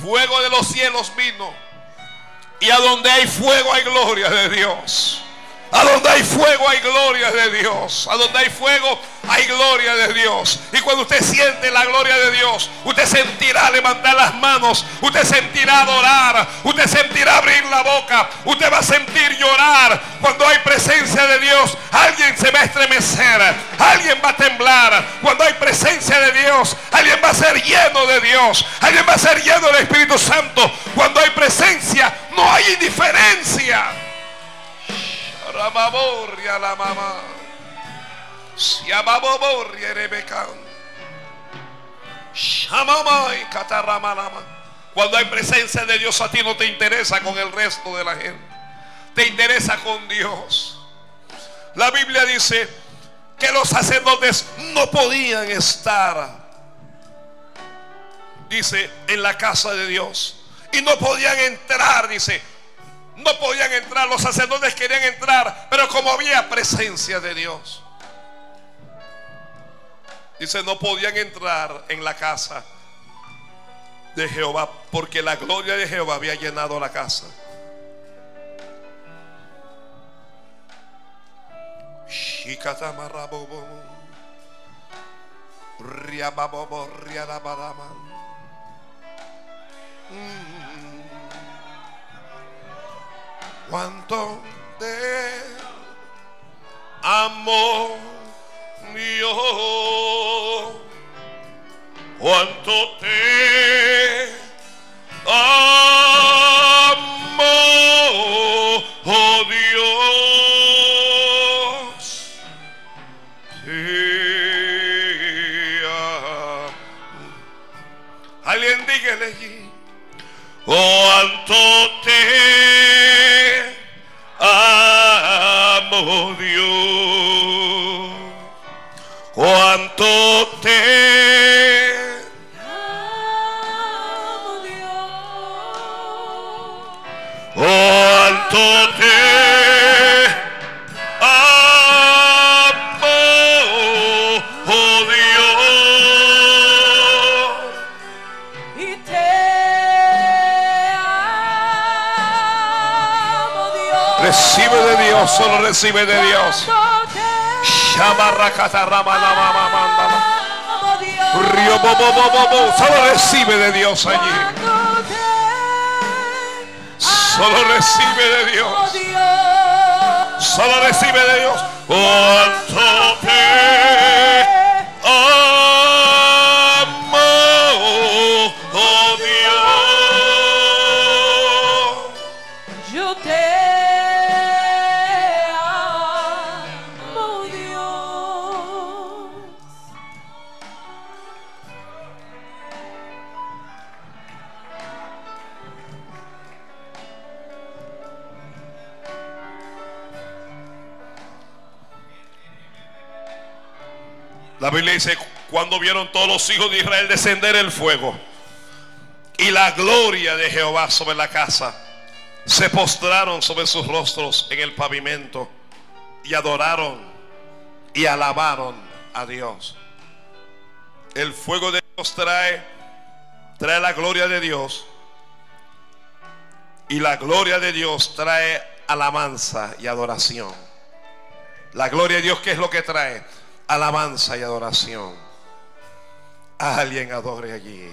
Fuego de los cielos vino. Y a donde hay fuego hay gloria de Dios. A donde hay fuego hay gloria de Dios. A donde hay fuego hay gloria de Dios. Y cuando usted siente la gloria de Dios, usted sentirá levantar las manos. Usted sentirá adorar. Usted sentirá abrir la boca. Usted va a sentir llorar. Cuando hay presencia de Dios, alguien se va a estremecer. Alguien va a temblar. Cuando hay presencia de Dios, alguien va a ser lleno de Dios. Alguien va a ser lleno del Espíritu Santo. Cuando hay presencia, no hay indiferencia. La mamá. Shamamay. Cuando hay presencia de Dios a ti no te interesa con el resto de la gente. Te interesa con Dios. La Biblia dice que los sacerdotes no podían estar, dice, en la casa de Dios. Y no podían entrar, dice, no podían entrar, los sacerdotes querían entrar, pero como había presencia de Dios. Dice, no podían entrar en la casa de Jehová porque la gloria de Jehová había llenado la casa. cuánto te amo Dios, cuánto te amo oh Dios. Sí. Ah. Alguien dígale allí, cuánto te recibe de Dios. Río, bo, bo, bo, bo, bo. Solo recibe de Dios allí. Solo recibe de. Dios. Solo recibe de Dios. Cuando vieron todos los hijos de Israel descender el fuego y la gloria de Jehová sobre la casa, se postraron sobre sus rostros en el pavimento y adoraron y alabaron a Dios. El fuego de Dios trae, trae la gloria de Dios y la gloria de Dios trae alabanza y adoración. La gloria de Dios, ¿qué es lo que trae? Alabanza y adoración. Alguien adore allí.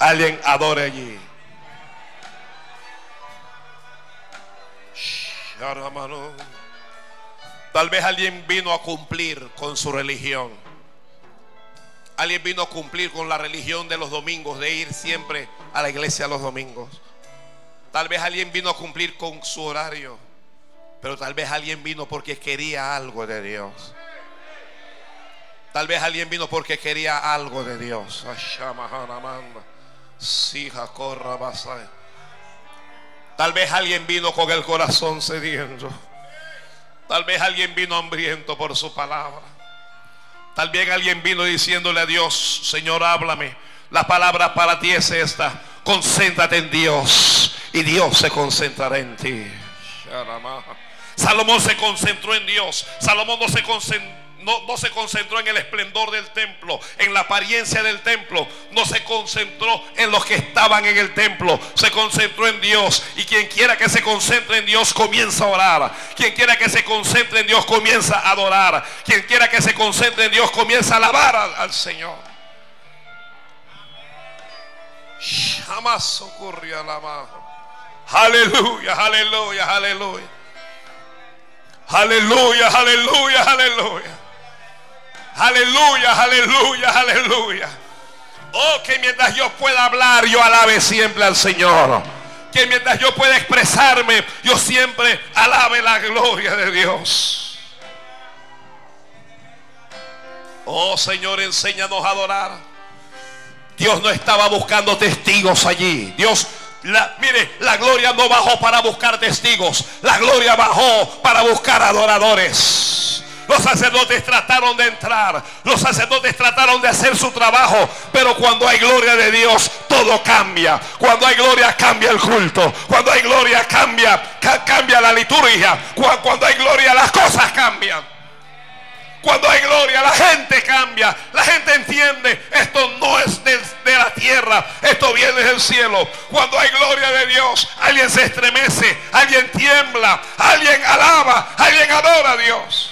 Alguien adore allí. Tal vez alguien vino a cumplir con su religión. Alguien vino a cumplir con la religión de los domingos, de ir siempre a la iglesia los domingos. Tal vez alguien vino a cumplir con su horario. Pero tal vez alguien vino porque quería algo de Dios. Tal vez alguien vino porque quería algo de Dios. Tal vez alguien vino con el corazón sediento. Tal vez alguien vino hambriento por su palabra. Tal vez alguien vino diciéndole a Dios, Señor, háblame. La palabra para ti es esta. Concéntrate en Dios y Dios se concentrará en ti. Salomón se concentró en Dios. Salomón no se concentró. No, se concentró en el esplendor del templo, en la apariencia del templo. No se concentró en los que estaban en el templo. Se concentró en Dios. Y quien quiera que se concentre en Dios comienza a orar. Quien quiera que se concentre en Dios comienza a adorar. Quien quiera que se concentre en Dios comienza a alabar al, Señor. Jamás ocurrió la. Aleluya, aleluya, aleluya. Aleluya, aleluya, aleluya. Aleluya, aleluya, aleluya. Oh, que mientras yo pueda hablar, yo alabe siempre al Señor. Que mientras yo pueda expresarme, yo siempre alabe la gloria de Dios. Oh Señor, enséñanos a adorar. Dios no estaba buscando testigos allí. Dios, la- mire, la gloria no bajó para buscar testigos. La gloria bajó para buscar adoradores. Los sacerdotes trataron de entrar. Los sacerdotes trataron de hacer su trabajo. Pero cuando hay gloria de Dios, todo cambia. Cuando hay gloria, cambia el culto. Cuando hay gloria, cambia, ca- cambia la liturgia. Cu- Cuando hay gloria, las cosas cambian. Cuando hay gloria, la gente cambia. La gente entiende, esto no es de, de la tierra, esto viene del cielo. Cuando hay gloria de Dios, alguien se estremece, alguien tiembla, alguien alaba, alguien adora a Dios.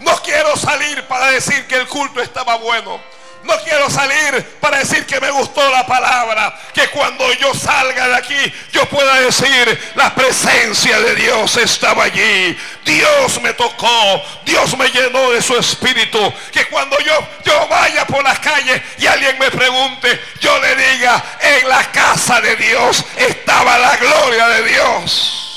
No quiero salir para decir que el culto estaba bueno. No quiero salir para decir que me gustó la palabra. Que cuando yo salga de aquí, yo pueda decir, la presencia de Dios estaba allí. Dios me tocó. Dios me llenó de su espíritu. Que cuando yo, yo vaya por las calles y alguien me pregunte, yo le diga, en la casa de Dios estaba la gloria de Dios.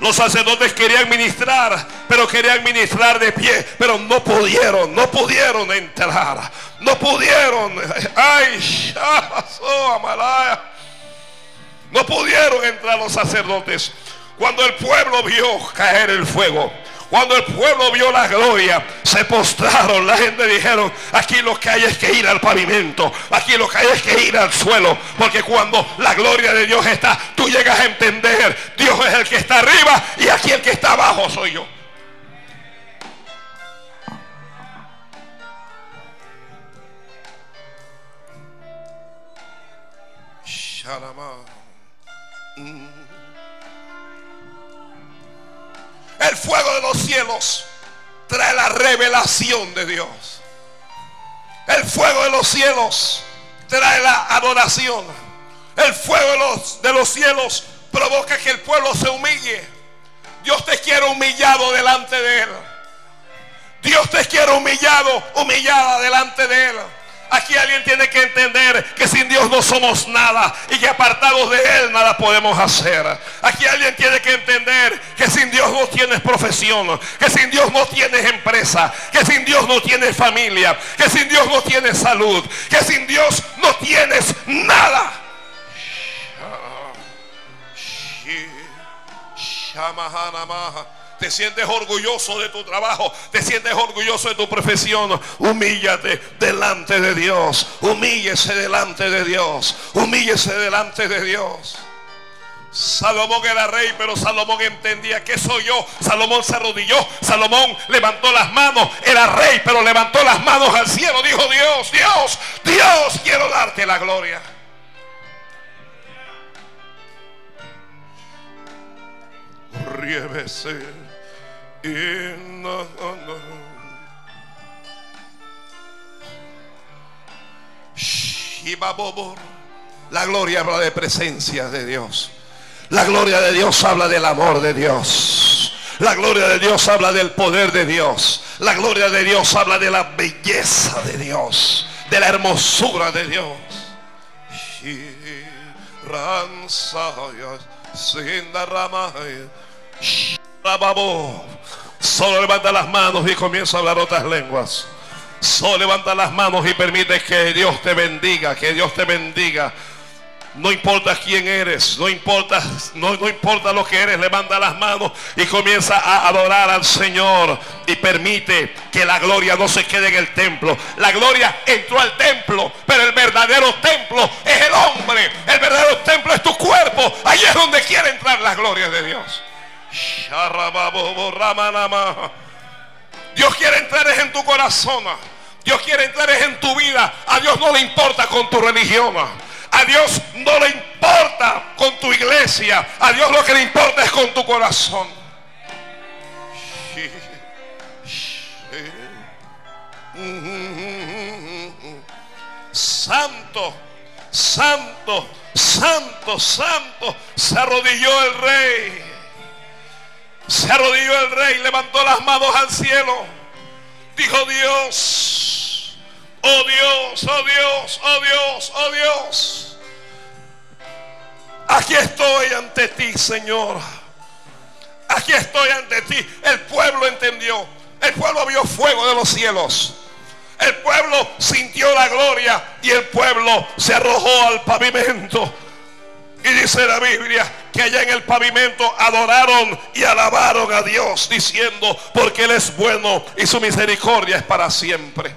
Los sacerdotes querían ministrar, pero querían ministrar de pie, pero no pudieron, no pudieron entrar, no pudieron. Ay. No pudieron entrar los sacerdotes. Cuando el pueblo vio caer el fuego, cuando el pueblo vio la gloria, se postraron. La gente dijeron, aquí lo que hay es que ir al pavimento. Aquí lo que hay es que ir al suelo. Porque cuando la gloria de Dios está, tú llegas a entender, Dios es el que está arriba y aquí el que está abajo soy yo. Shalama. El fuego de los cielos trae la revelación de Dios. El fuego de los cielos trae la adoración. El fuego de los, de los cielos provoca que el pueblo se humille. Dios te quiere humillado delante de Él. Dios te quiere humillado, humillada delante de Él. Aquí alguien tiene que entender que sin Dios no somos nada y que apartados de Él nada podemos hacer. Aquí alguien tiene que entender que sin Dios no tienes profesión, que sin Dios no tienes empresa, que sin Dios no tienes familia, que sin Dios no tienes salud, que sin Dios no tienes nada. Te sientes orgulloso de tu trabajo. Te sientes orgulloso de tu profesión. Humíllate delante de Dios. Humíllese delante de Dios. Humíllese delante de Dios. Salomón era rey, pero Salomón entendía que soy yo. Salomón se arrodilló. Salomón levantó las manos. Era rey, pero levantó las manos al cielo. Dijo Dios, Dios, Dios, quiero darte la gloria. Rievese. In. La gloria habla de presencia de Dios. La gloria de Dios habla del amor de Dios. La gloria de Dios habla del poder de Dios. La gloria de Dios habla de la belleza de Dios. De la hermosura de Dios. Solo levanta las manos y comienza a hablar otras lenguas. Solo levanta las manos y permite que Dios te bendiga, que Dios te bendiga. No importa quién eres, no importa, no, no, importa lo que eres, levanta las manos y comienza a adorar al Señor y permite que la gloria no se quede en el templo. La gloria entró al templo, pero el verdadero templo es el hombre. El verdadero templo es tu cuerpo. Ahí es donde quiere entrar la gloria de Dios. Dios quiere entrar en tu corazón. Dios quiere entrar en tu vida. A Dios no le importa con tu religión. A Dios no le importa con tu iglesia. A Dios lo que le importa es con tu corazón. Santo, santo, santo, santo. Se arrodilló el rey. Se arrodilló el rey, levantó las manos al cielo. Dijo Dios, oh Dios, oh Dios, oh Dios, oh Dios. Aquí estoy ante ti, Señor. Aquí estoy ante ti. El pueblo entendió. El pueblo vio fuego de los cielos. El pueblo sintió la gloria y el pueblo se arrojó al pavimento. Y dice la Biblia que allá en el pavimento adoraron y alabaron a Dios diciendo, porque Él es bueno y su misericordia es para siempre.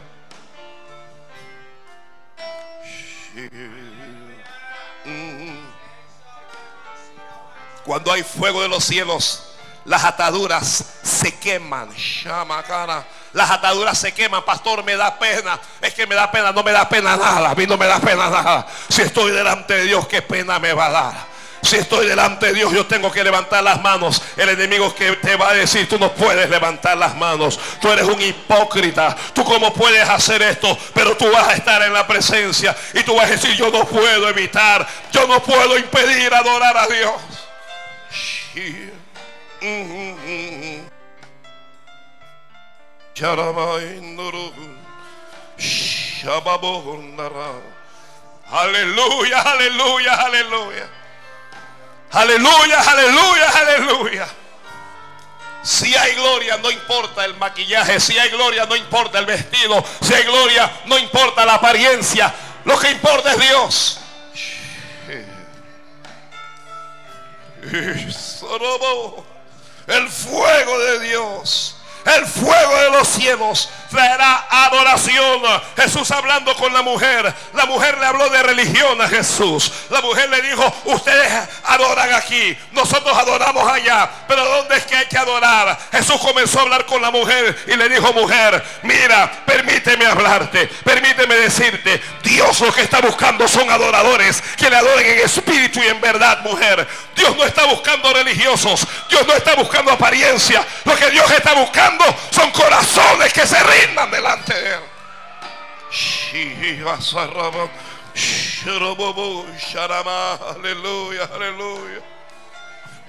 Cuando hay fuego de los cielos, las ataduras se queman. Las ataduras se queman, pastor, me da pena. Es que me da pena, no me da pena nada. A mí no me da pena nada. Si estoy delante de Dios, ¿qué pena me va a dar? Si estoy delante de Dios, yo tengo que levantar las manos. El enemigo que te va a decir, tú no puedes levantar las manos. Tú eres un hipócrita. Tú cómo puedes hacer esto, pero tú vas a estar en la presencia y tú vas a decir, yo no puedo evitar, yo no puedo impedir adorar a Dios. Aleluya, aleluya, aleluya. Aleluya, aleluya, aleluya. Si hay gloria, no importa el maquillaje. Si hay gloria, no importa el vestido. Si hay gloria, no importa la apariencia. Lo que importa es Dios. El fuego de Dios. El fuego de los cielos traerá adoración. Jesús hablando con la mujer. La mujer le habló de religión a Jesús. La mujer le dijo, ustedes adoran aquí. Nosotros adoramos allá. Pero ¿dónde es que hay que adorar? Jesús comenzó a hablar con la mujer y le dijo, mujer, mira, permíteme hablarte. Permíteme decirte, Dios lo que está buscando son adoradores que le adoren en espíritu y en verdad, mujer. Dios no está buscando religiosos. Dios no está buscando apariencia. Lo que Dios está buscando son corazones que se rindan delante de Él. Aleluya, aleluya.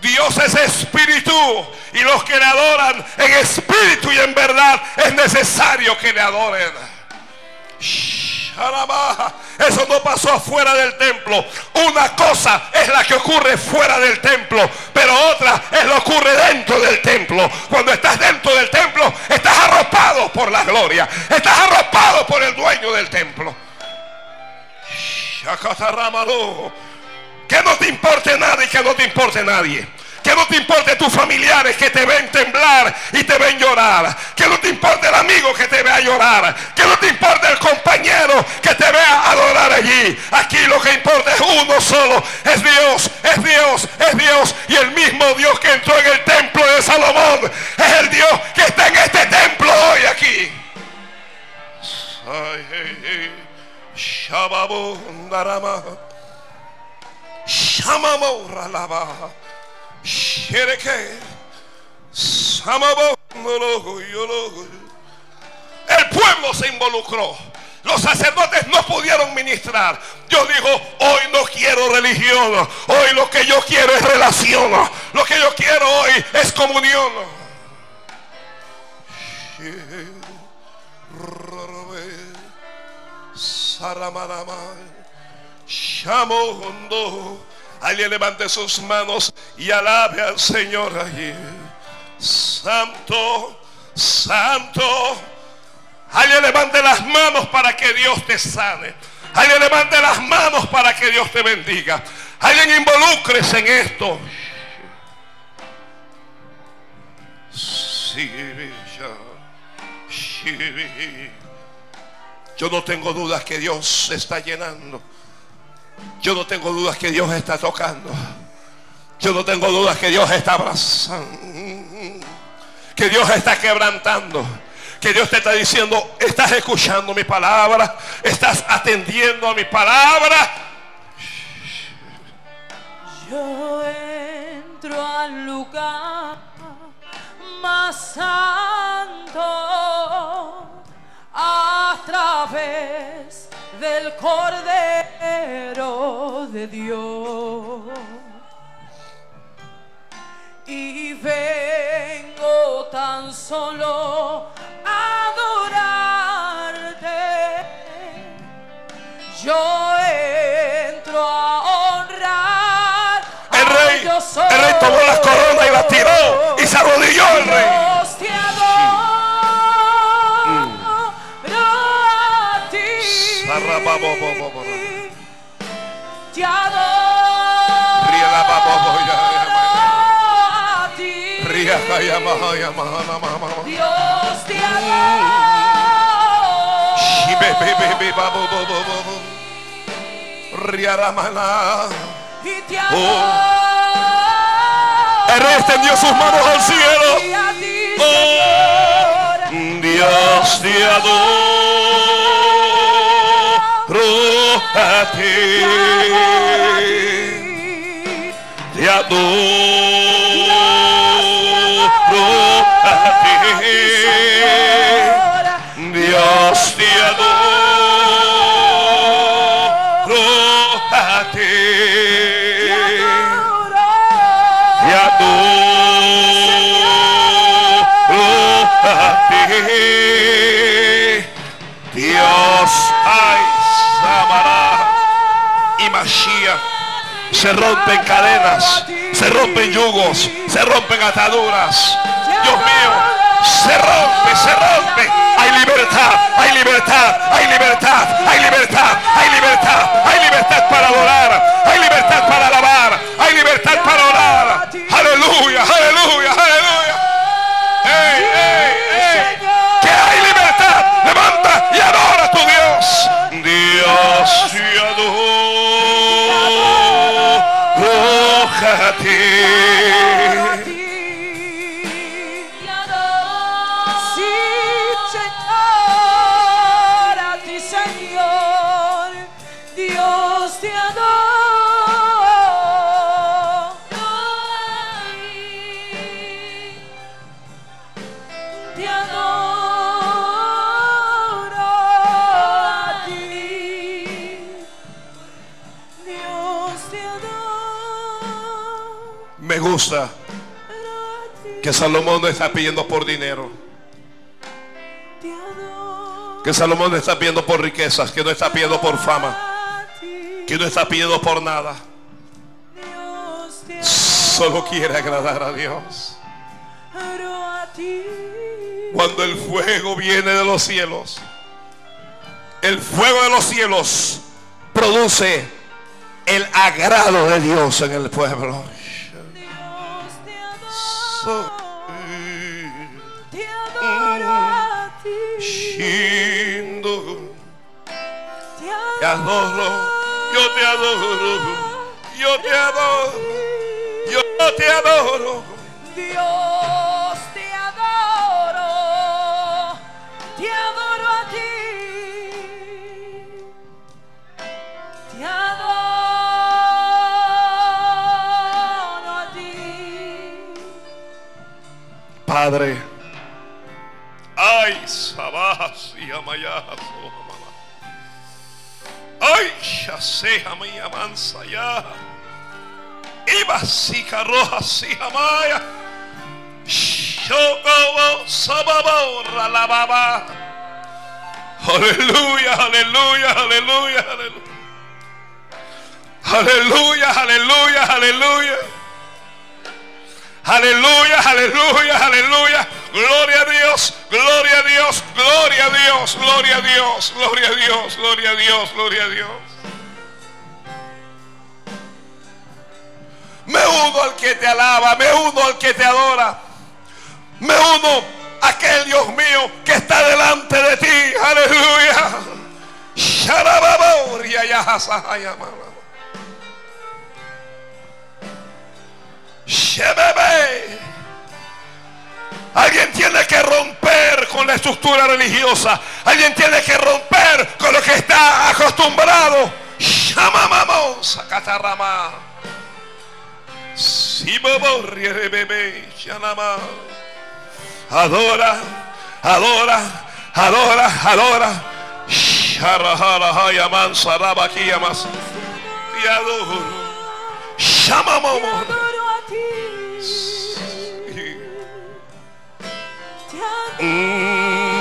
Dios es espíritu y los que le adoran en espíritu y en verdad es necesario que le adoren. Eso no pasó fuera del templo. Una cosa es la que ocurre fuera del templo, pero otra es lo que ocurre dentro del templo. Cuando estás dentro del templo, estás arropado por la gloria. Estás arropado por el dueño del templo. Que no te importe nada y que no te importe nadie. Que no te importe tus familiares que te ven temblar y te ven llorar. Que no te importe el amigo que te vea llorar. Que no te importe el compañero que te vea adorar allí. Aquí lo que importa es uno solo. Es Dios, es Dios, es Dios. Y el mismo Dios que entró en el templo de Salomón es el Dios que está en este templo hoy aquí. El pueblo se involucró. Los sacerdotes no pudieron ministrar. Dios dijo, hoy no quiero religión. Hoy lo que yo quiero es relación. Lo que yo quiero hoy es comunión. Alguien levante sus manos y alabe al Señor allí. Santo, santo. Alguien levante las manos para que Dios te sane. Alguien levante las manos para que Dios te bendiga. Alguien involucres en esto. Yo no tengo dudas que Dios se está llenando. Yo no tengo dudas que Dios está tocando. Yo no tengo dudas que Dios está abrazando. Que Dios está quebrantando. Que Dios te está diciendo, estás escuchando mi palabra. Estás atendiendo a mi palabra.
Yo entro al lugar más santo a través del Cordero de Dios. Y vengo tan solo a adorarte. Yo entro a honrar.
El rey,
yo
el rey tomó las coronas y las tiró y se arrodilló el rey.
Te adoro. Dios te adoro
Shibebebebebabobobobbo. Riaramana.
y te adoro.
El rey extendió sus manos al cielo. Oh. Dios te adoro a ti. Te adoro Se rompen cadenas, se rompen yugos, se rompen ataduras. Dios mío, se rompe, se rompe. Hay libertad, hay libertad, hay libertad, hay libertad, hay libertad, que Salomón no está pidiendo por dinero. Que Salomón no está pidiendo por riquezas. Que no está pidiendo por fama. Que no está pidiendo por nada. Solo quiere agradar a Dios. Cuando el fuego viene de los cielos, el fuego de los cielos produce el agrado de Dios en el pueblo.
Te adoro,
yo te adoro, yo te adoro, yo te adoro.
Dios te adoro. Te adoro
Padre, ay, sabas y amayas, oh, mamá. Ay, ya sé, amaya mansa ya. Iba si roja si amaya. Shokobo sababo ralababa. Aleluya, aleluya, aleluya, aleluya. Aleluya, aleluya, aleluya. Aleluya, aleluya, aleluya. Gloria a Dios, gloria a Dios, gloria a Dios, gloria a Dios, gloria a Dios, gloria a Dios, gloria a Dios. Me uno al que te alaba, me uno al que te adora. Me uno a aquel Dios mío que está delante de ti. Aleluya. Alguien tiene que romper con la estructura religiosa. Alguien tiene que romper con lo que está acostumbrado. Siboborrie bebé shanama. Adora, adora, adora, adora. Sharahara mansa rabakiyamas. Te adoro.
Te
Shamamamon.
adoro a ti. Te
Mm.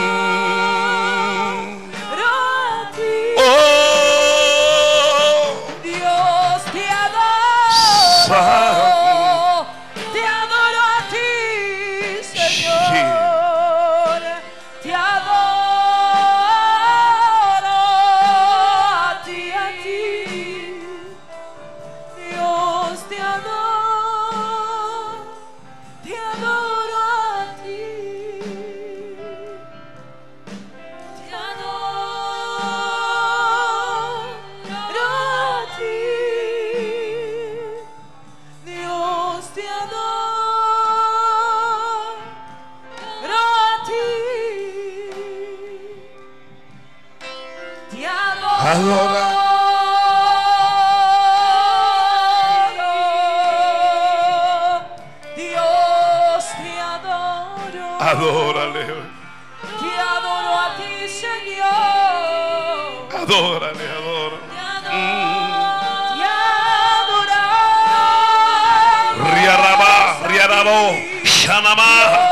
Adora.
Dios te adoro.
Adórale,
Te adoro a ti, Señor.
adórale,
adoro. Te adoro.
Riarabá, riarabó, shanamá.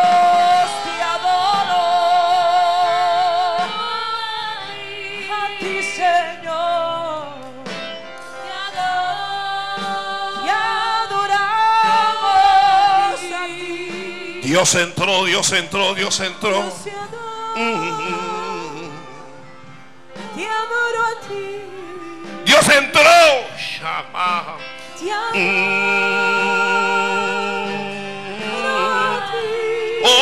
Dios
entró, Dios entró, Dios entró.
Dios
entró. Oh,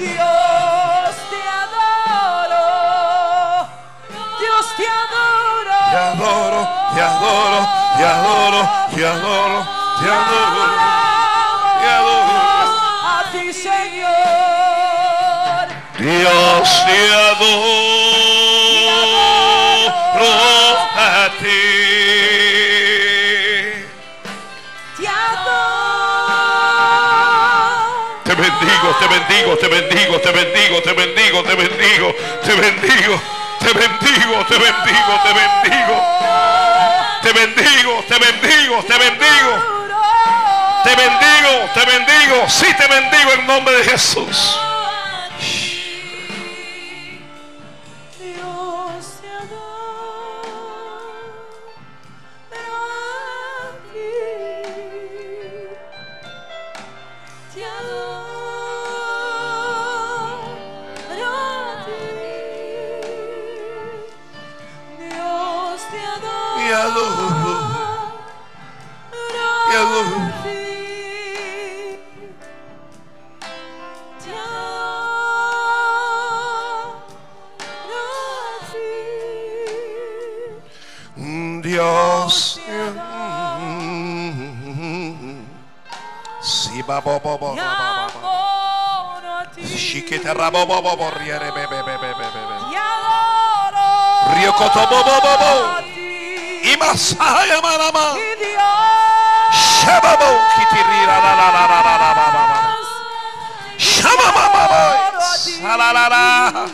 Dios te adoro. Dios te adoro.
te adoro, te adoro, te adoro, te adoro, te adoro. Dios te adoro a ti.
Te adoro.
Te bendigo, te bendigo, te bendigo, te bendigo, te bendigo, te bendigo, te bendigo, te bendigo, te bendigo, te bendigo, te bendigo, te bendigo, te bendigo, te bendigo, te bendigo, sí te bendigo en nombre de Jesús. Y Masaya, manama.
Y Dios
Shababo, kitiri, la, la, la, la, la, la, la, la, la, la. Shama, ma, ma, ma. Sa, la, la, la.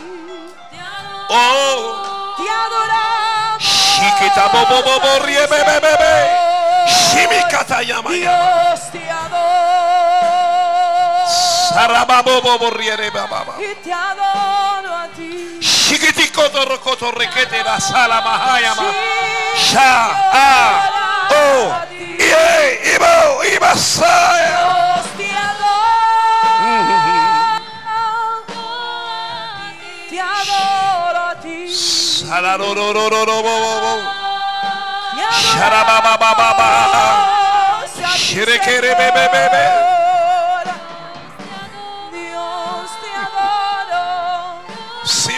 Oh,
te adoramos.
chiquita, bo, bo, bo, bo, rie, be, be, be, be. Shimikata, yama, yama.
Y te adoro a ti.
Requete, la sala, mahaya, ma.
Sí,
Sha, ah, oh,
a ti.
ie, ibo, ibasaya.
Te adoro. A ti.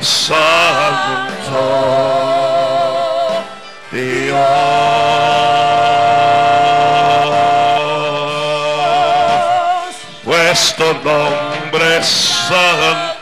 santo, santo, Dios. Tu nombre santo.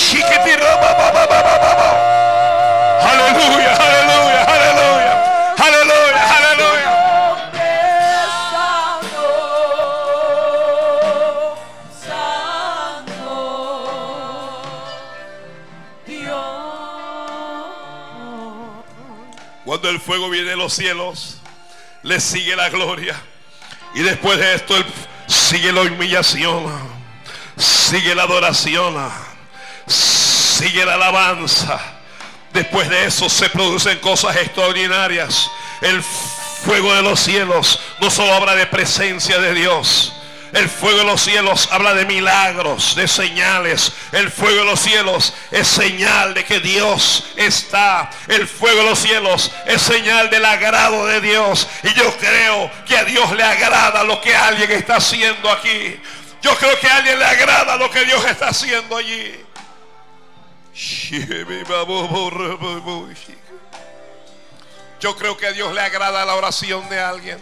Shikiti fuego viene de los cielos, le sigue la gloria. Y después de esto, el- sigue la humillación, sigue la adoración, sigue la alabanza. Después de eso se producen cosas extraordinarias. El fuego de los cielos no solo habla de presencia de Dios. El fuego de los cielos habla de milagros, de señales. El fuego de los cielos es señal de que Dios está. El fuego de los cielos es señal del agrado de Dios. Y yo creo que a Dios le agrada lo que alguien está haciendo aquí. Yo creo que a alguien le agrada lo que Dios está haciendo allí. Yo creo que a Dios le agrada la oración de alguien.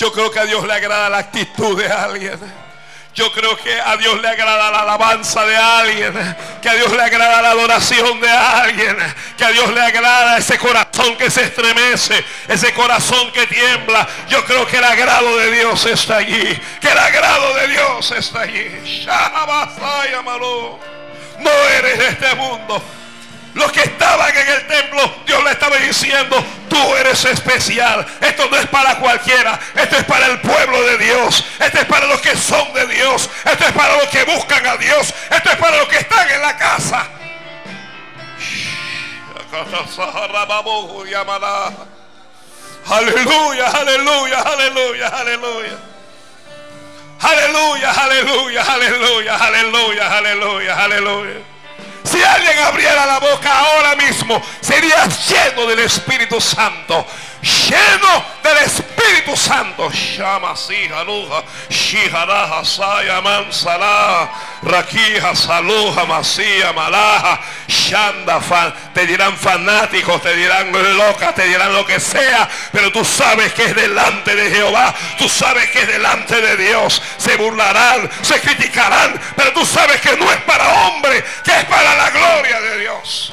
Yo creo que a Dios le agrada la actitud de alguien. Yo creo que a Dios le agrada la alabanza de alguien, que a Dios le agrada la adoración de alguien, que a Dios le agrada ese corazón que se estremece, ese corazón que tiembla. Yo creo que el agrado de Dios está allí, que el agrado de Dios está allí. No eres de este mundo. Los que estaban en el templo, Dios le estaba diciendo, tú eres especial. Esto no es para cualquiera. Esto es para el pueblo de Dios. Esto es para los que son de Dios. Esto es para los que buscan a Dios. Esto es para los que están en la casa. Aleluya, aleluya, aleluya, aleluya. Aleluya, aleluya, aleluya, aleluya, aleluya, aleluya. Si alguien abriera la boca ahora mismo, sería lleno del Espíritu Santo. Lleno del Espíritu Santo. Shama Sihaluja, Shiharaja, Saya, Mansala, Rakija, Saluja, Masía, Malaja, Shanda, fan. Te dirán fanáticos, te dirán locas, te dirán lo que sea. Pero tú sabes que es delante de Jehová. Tú sabes que es delante de Dios. Se burlarán, se criticarán. Pero tú sabes que no es para hombre, que es para la gloria de Dios.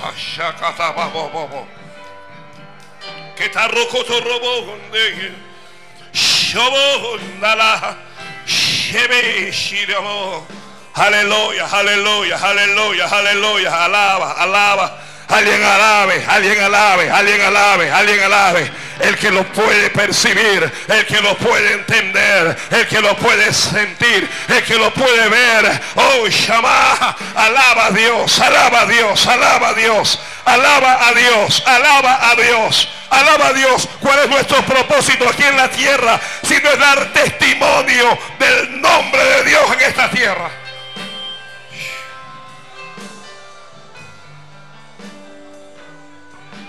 Que está rojo robo Aleluya, aleluya, aleluya, aleluya. Alaba, alaba. Alguien alabe, alguien alabe, alguien alabe, alguien alabe. El que lo puede percibir, el que lo puede entender, el que lo puede sentir, el que lo puede ver. Oh, Shama, alaba a Dios, alaba a Dios, alaba a Dios, alaba a Dios, alaba a Dios. Alaba a Dios. ¿Cuál es nuestro propósito aquí en la tierra? Sino es dar testimonio del nombre de Dios en esta tierra.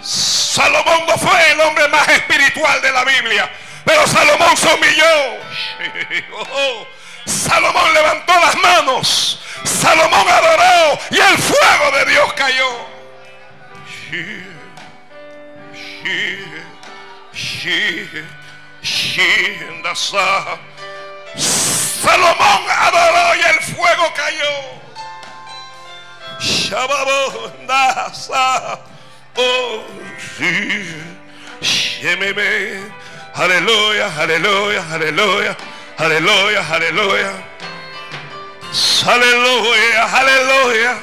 Salomón no fue el hombre más espiritual de la Biblia, pero Salomón se humilló. Salomón levantó las manos. Salomón adoró y el fuego de Dios cayó. Salomón adoró y el fuego cayó. Oh, sí. Aleluya, aleluya, aleluya, aleluya, aleluya. Aleluya, aleluya.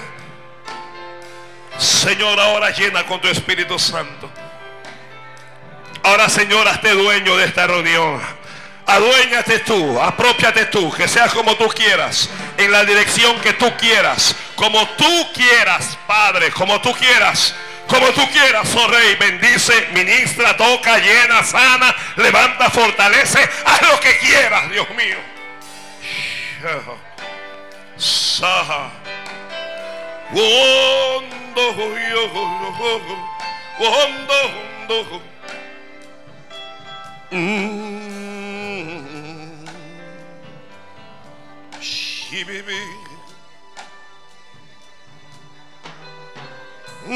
Señor, ahora llena con tu Espíritu Santo. Ahora, Señor, hazte dueño de esta reunión. Aduéñate tú, apropiate tú, que sea como tú quieras, en la dirección que tú quieras, como tú quieras, Padre, como tú quieras. Como tú quieras, oh Rey, bendice, ministra, toca, llena, sana, levanta, fortalece, haz lo que quieras, Dios mío. Ay,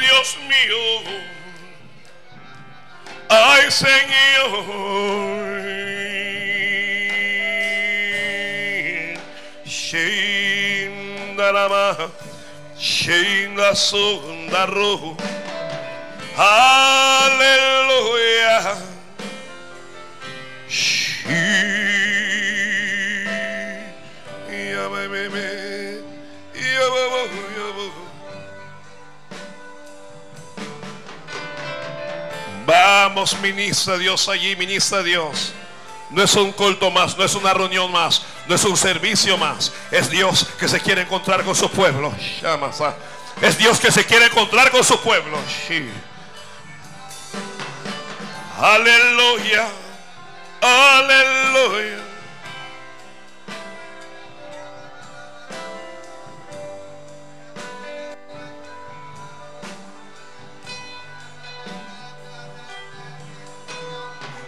Dios mío. Ay, Señor. Shindarama. Shinda Sundaru. Aleluya. Vamos, ministra Dios allí, ministra Dios. No es un culto más, no es una reunión más, no es un servicio más. Es Dios que se quiere encontrar con su pueblo. Es Dios que se quiere encontrar con su pueblo. Aleluya. Aleluya.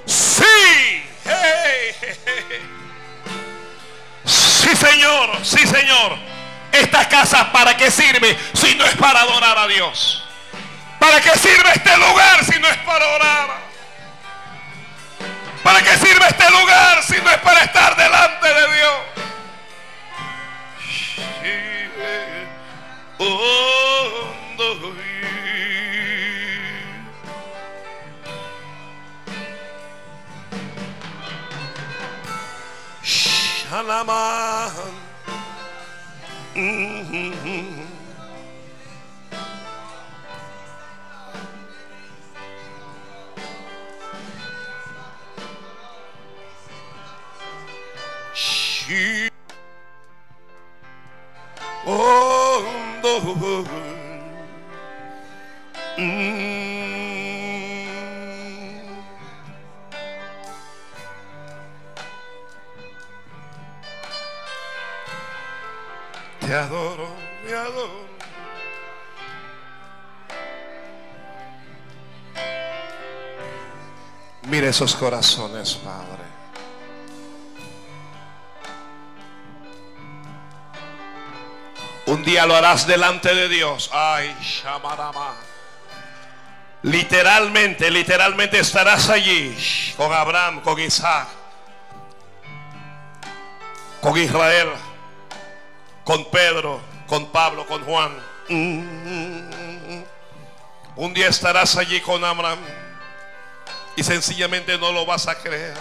Sí. Señor, sí, Señor. Esta casa, ¿para qué sirve si no es para adorar a Dios? ¿Para qué sirve este lugar si no es para orar? ¿Para qué sirve este lugar si no es para estar delante de Dios? Oh, no. Shalaman. Mhm. She Oh, no. Mm. Te adoro, te adoro. Mira esos corazones, Padre. Un día lo harás delante de Dios. Ay, Shamarama. Literalmente, literalmente estarás allí con Abraham, con Isaac, con Israel, con Pedro, con Pablo, con Juan. Un día estarás allí con Abraham y sencillamente no lo vas a creer.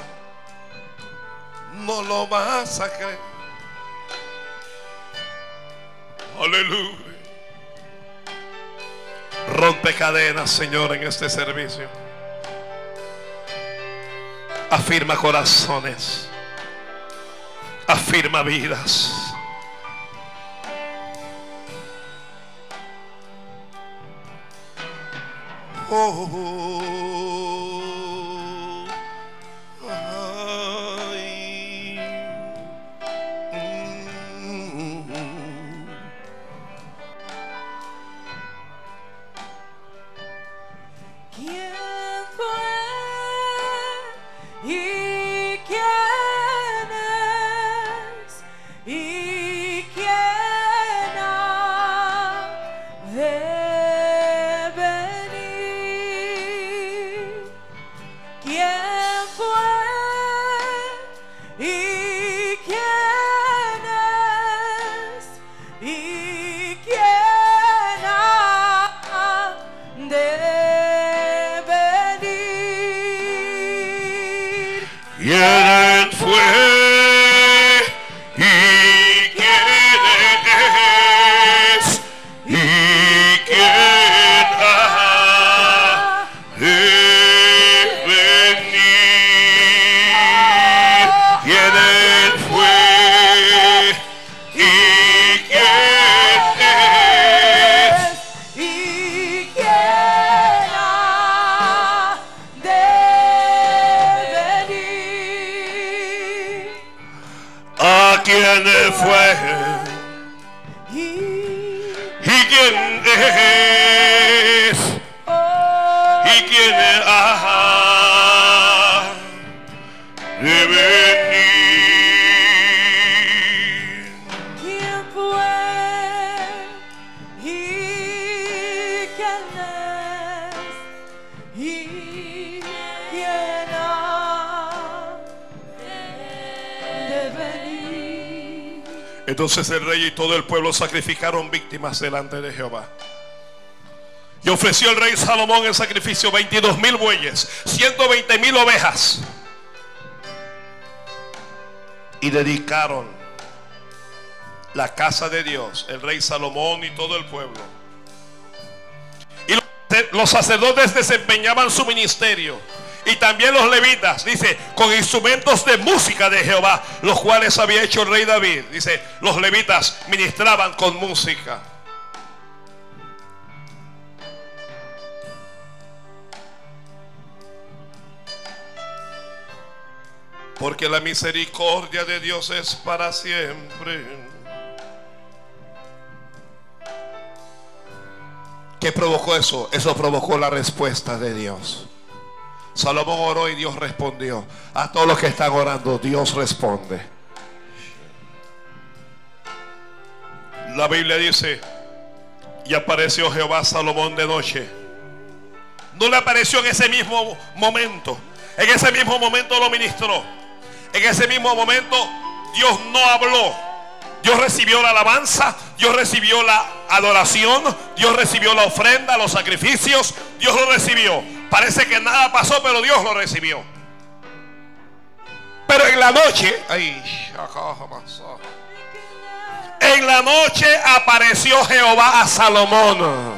No lo vas a creer. Aleluya. Rompe cadenas, Señor, en este servicio. Afirma corazones. Afirma vidas. Oh, Entonces el rey y todo el pueblo sacrificaron víctimas delante de Jehová. Y ofreció el rey Salomón en sacrificio 22 mil bueyes, 120 mil ovejas. Y dedicaron la casa de Dios, el rey Salomón y todo el pueblo. Y los- los sacerdotes desempeñaban su ministerio. Y también los levitas, dice, con instrumentos de música de Jehová, los cuales había hecho el rey David. Dice, los levitas ministraban con música. Porque la misericordia de Dios es para siempre. ¿Qué provocó eso? Eso provocó la respuesta de Dios. Salomón oró y Dios respondió. A todos los que están orando, Dios responde. La Biblia dice, y apareció Jehová Salomón de noche. No le apareció en ese mismo momento. En ese mismo momento lo ministró. En ese mismo momento Dios no habló. Dios recibió la alabanza, Dios recibió la adoración, Dios recibió la ofrenda, los sacrificios, Dios lo recibió. Parece que nada pasó, pero Dios lo recibió. Pero en la noche, en la noche apareció Jehová a Salomón.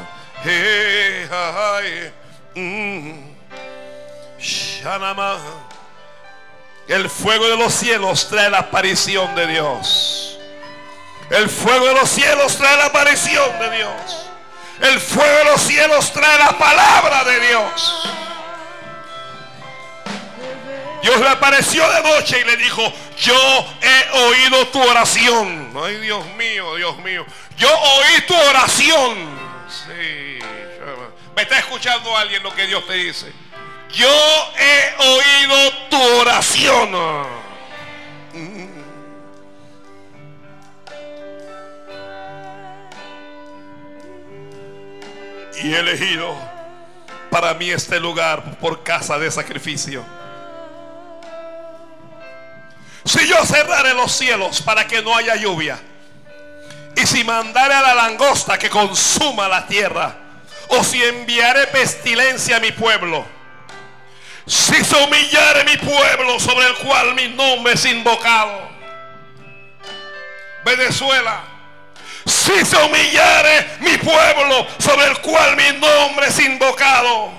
Mm. El fuego de los cielos trae la aparición de Dios. El fuego de los cielos trae la aparición de Dios. El fuego de los cielos trae la palabra de Dios. Dios le apareció de noche y le dijo, yo he oído tu oración. Ay, Dios mío, Dios mío. Yo oí tu oración. Sí. Me está escuchando alguien lo que Dios te dice. Yo he oído tu oración. Y he elegido para mí este lugar por casa de sacrificio. Si yo cerraré los cielos para que no haya lluvia, y si mandare a la langosta que consuma la tierra, o si enviaré pestilencia a mi pueblo, si se humillare mi pueblo sobre el cual mi nombre es invocado, Venezuela, si se humillare mi pueblo sobre el cual mi nombre es invocado,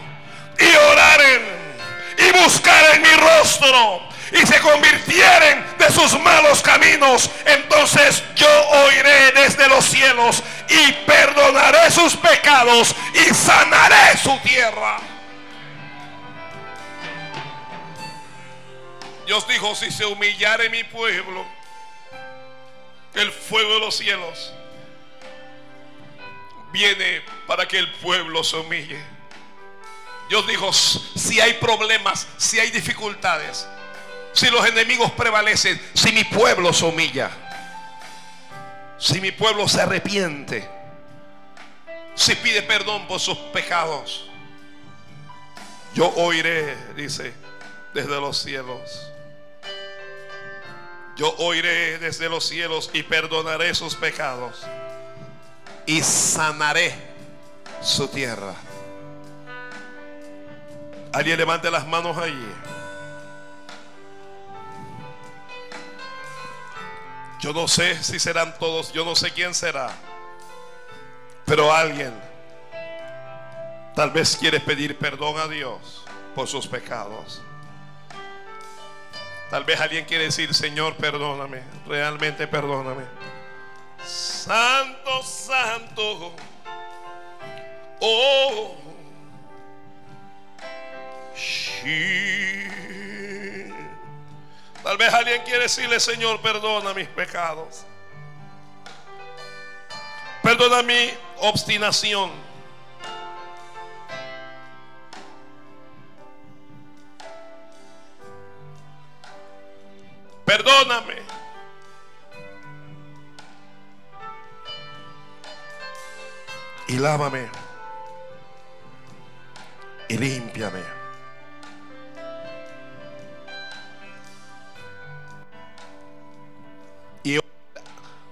y oraren y buscaren mi rostro y se convirtieren de sus malos caminos, entonces yo oiré desde los cielos y perdonaré sus pecados y sanaré su tierra. Dios dijo, si se humillare mi pueblo, el fuego de los cielos viene para que el pueblo se humille. Dios dijo, si hay problemas, si hay dificultades, si los enemigos prevalecen, si mi pueblo se humilla, si mi pueblo se arrepiente, si pide perdón por sus pecados, yo oiré, dice, desde los cielos. Yo oiré desde los cielos y perdonaré sus pecados y sanaré su tierra. Alguien levante las manos allí. Yo no sé si serán todos, yo no sé quién será. Pero alguien tal vez quiere pedir perdón a Dios por sus pecados. Tal vez alguien quiere decir, Señor, perdóname, realmente perdóname. Santo, santo. Oh. Tal vez alguien quiere decirle, Señor, perdona mis pecados. Perdona mi obstinación. Perdóname. Y lávame. Y límpiame.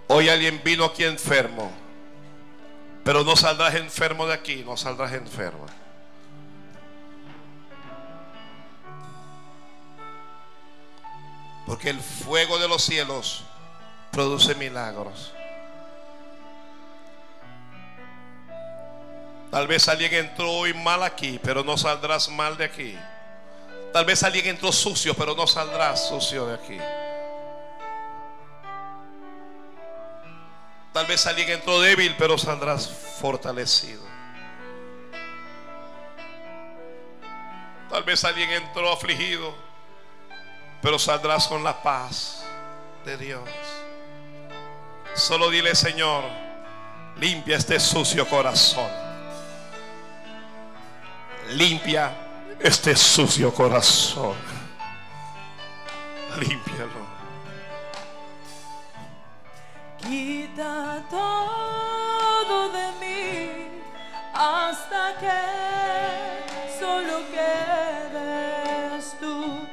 Hoy alguien vino aquí enfermo, pero no saldrás enfermo de aquí, no saldrás enfermo. Porque el fuego de los cielos produce milagros. Tal vez alguien entró hoy mal aquí, pero no saldrás mal de aquí. Tal vez alguien entró sucio, pero no saldrás sucio de aquí. Tal vez alguien entró débil, pero saldrás fortalecido. Tal vez alguien entró afligido, pero saldrás con la paz de Dios. Solo dile, Señor, limpia este sucio corazón limpia este sucio corazón. Límpialo.
Quita todo de mí hasta que solo quedes tú,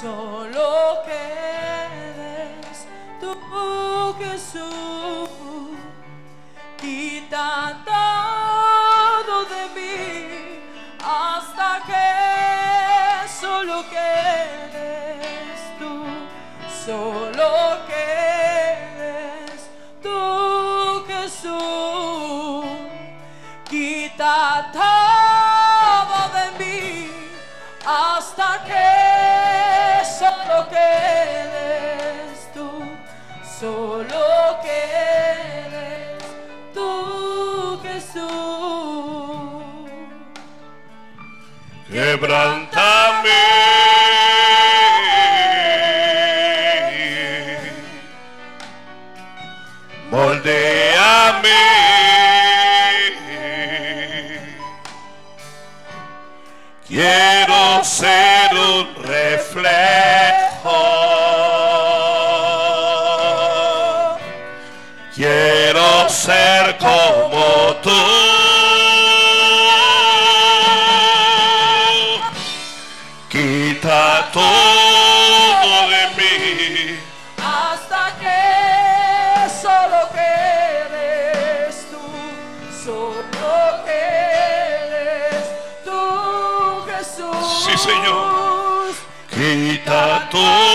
solo quedes tú, Jesús. Jesús.
Quebrántame. Moldeame. Quiero ser un reflejo. ser como tú. Quita todo de mí
hasta que solo quedes tú, solo quedes tú, Jesús.
Sí, Señor. Quita todo.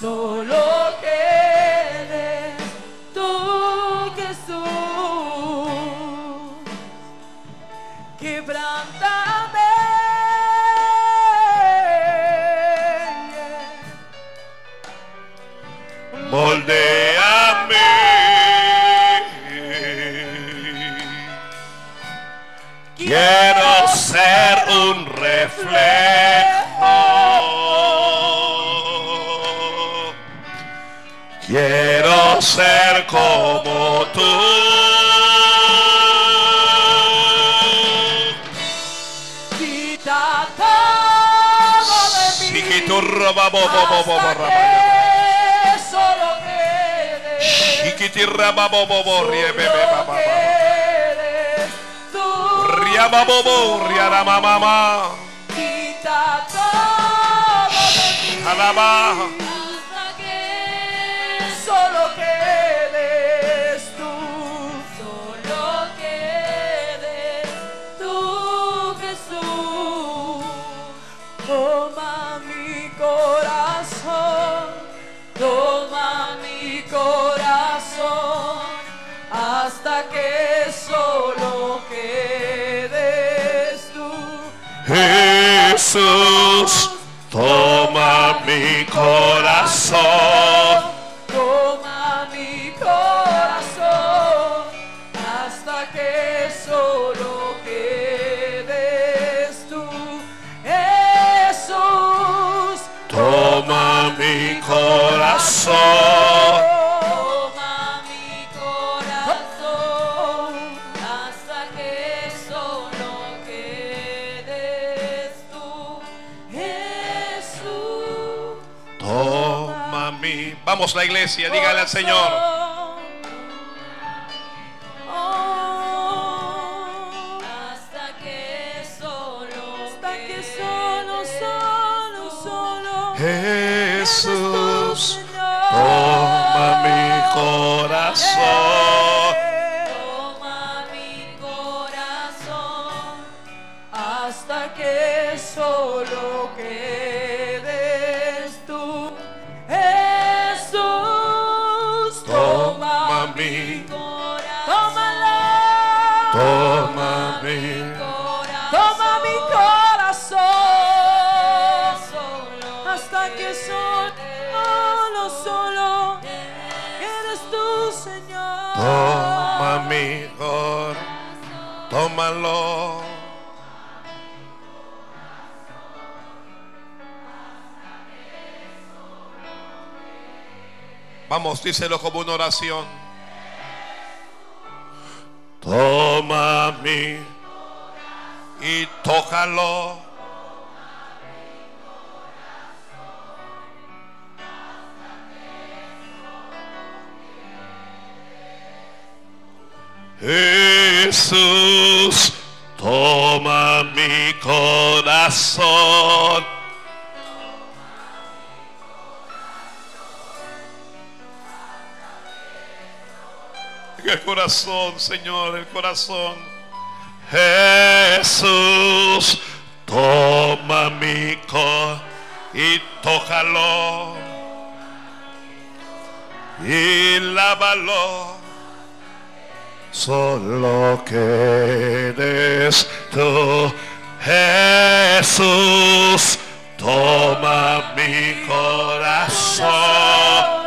solo
Dígale al Señor. Vamos, díselo como una oración. Toma mi y tócalo. Jesús. El corazón, Señor, el corazón. Jesús, toma mi corazón y tócalo y lávalo. Solo que eres tú, Jesús, toma mi corazón.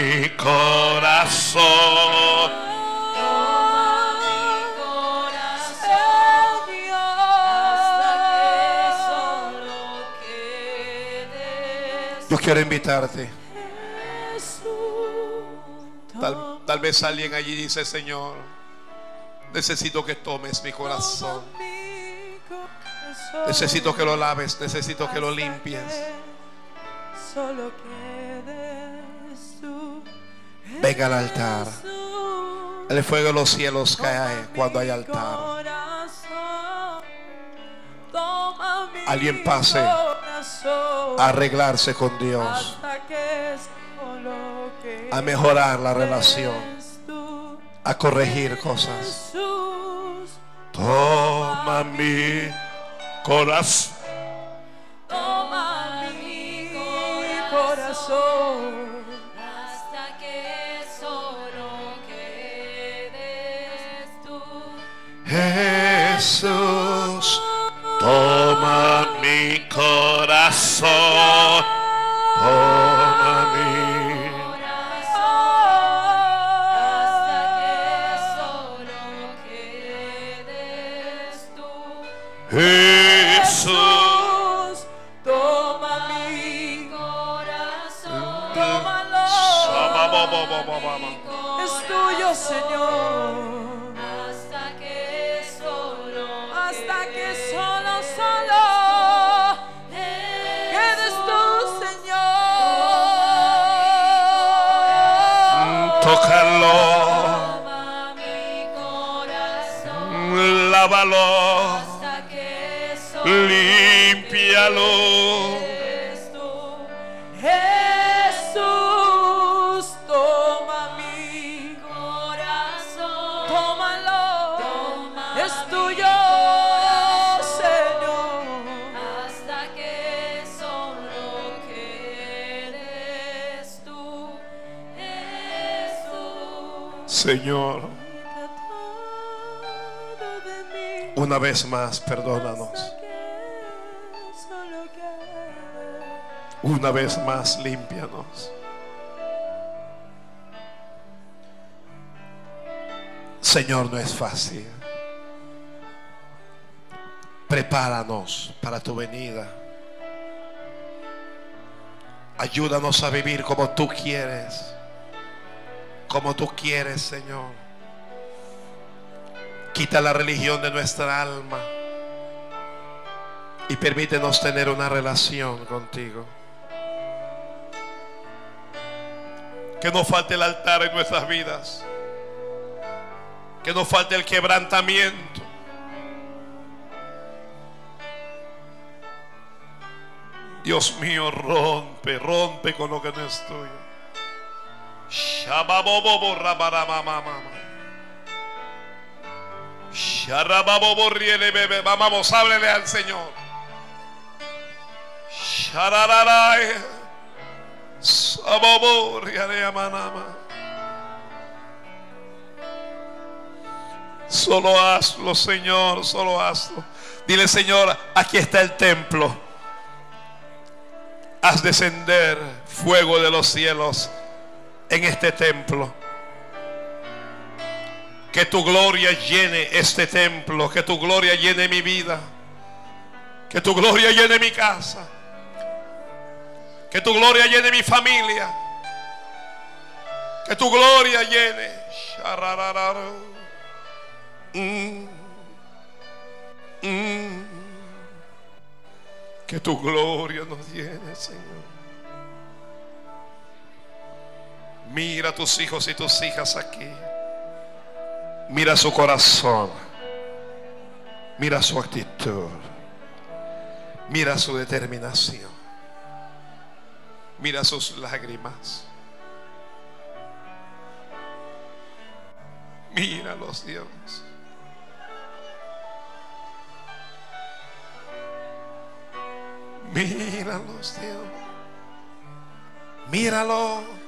Mi corazón.
Yo quiero invitarte. Tal, tal vez alguien allí dice, Señor, necesito que tomes mi corazón. Necesito que lo laves, necesito que lo limpies. Venga al altar. El fuego de los cielos cae cuando hay altar. Alguien pase. A arreglarse con Dios, a mejorar la relación, a corregir cosas. Toma mi corazón.
toma mi corazón.
Jesús, toma mi corazón. Toma mi
Hasta que solo quedes tú.
Jesús.
toma mi
Corazón,
tómalo.
mi
Es tuyo, Señor.
Lávalo,
hasta que
límpialo.
Jesús, toma mi
Corazón,
tómalo.
Toma
Es tuyo, Señor.
hasta que solo quedes tú, Jesús.
Señor, una vez más, perdónanos. Una vez más, límpianos. Señor, no es fácil. Prepáranos para tu venida. Ayúdanos a vivir como tú quieres. Como tú quieres, Señor. Quita la religión de nuestra alma. Y permítenos tener una relación contigo. Que no falte el altar en nuestras vidas. Que no falte el quebrantamiento. Dios mío, rompe, rompe con lo que no es tuyo. Vamos, háblele al Señor. Solo hazlo, Señor, solo hazlo. Dile, Señor, aquí está el templo. Haz descender fuego de los cielos en este templo. Que tu gloria llene este templo, que tu gloria llene mi vida. Que tu gloria llene mi casa. Que tu gloria llene mi familia. Que tu gloria llene. Que tu gloria nos llene, Señor. Mira a tus hijos y tus hijas aquí. Mira su corazón. Mira su actitud. Mira su determinación. Mira sus lágrimas. Míralos, Dios. Míralos, Dios. Míralo.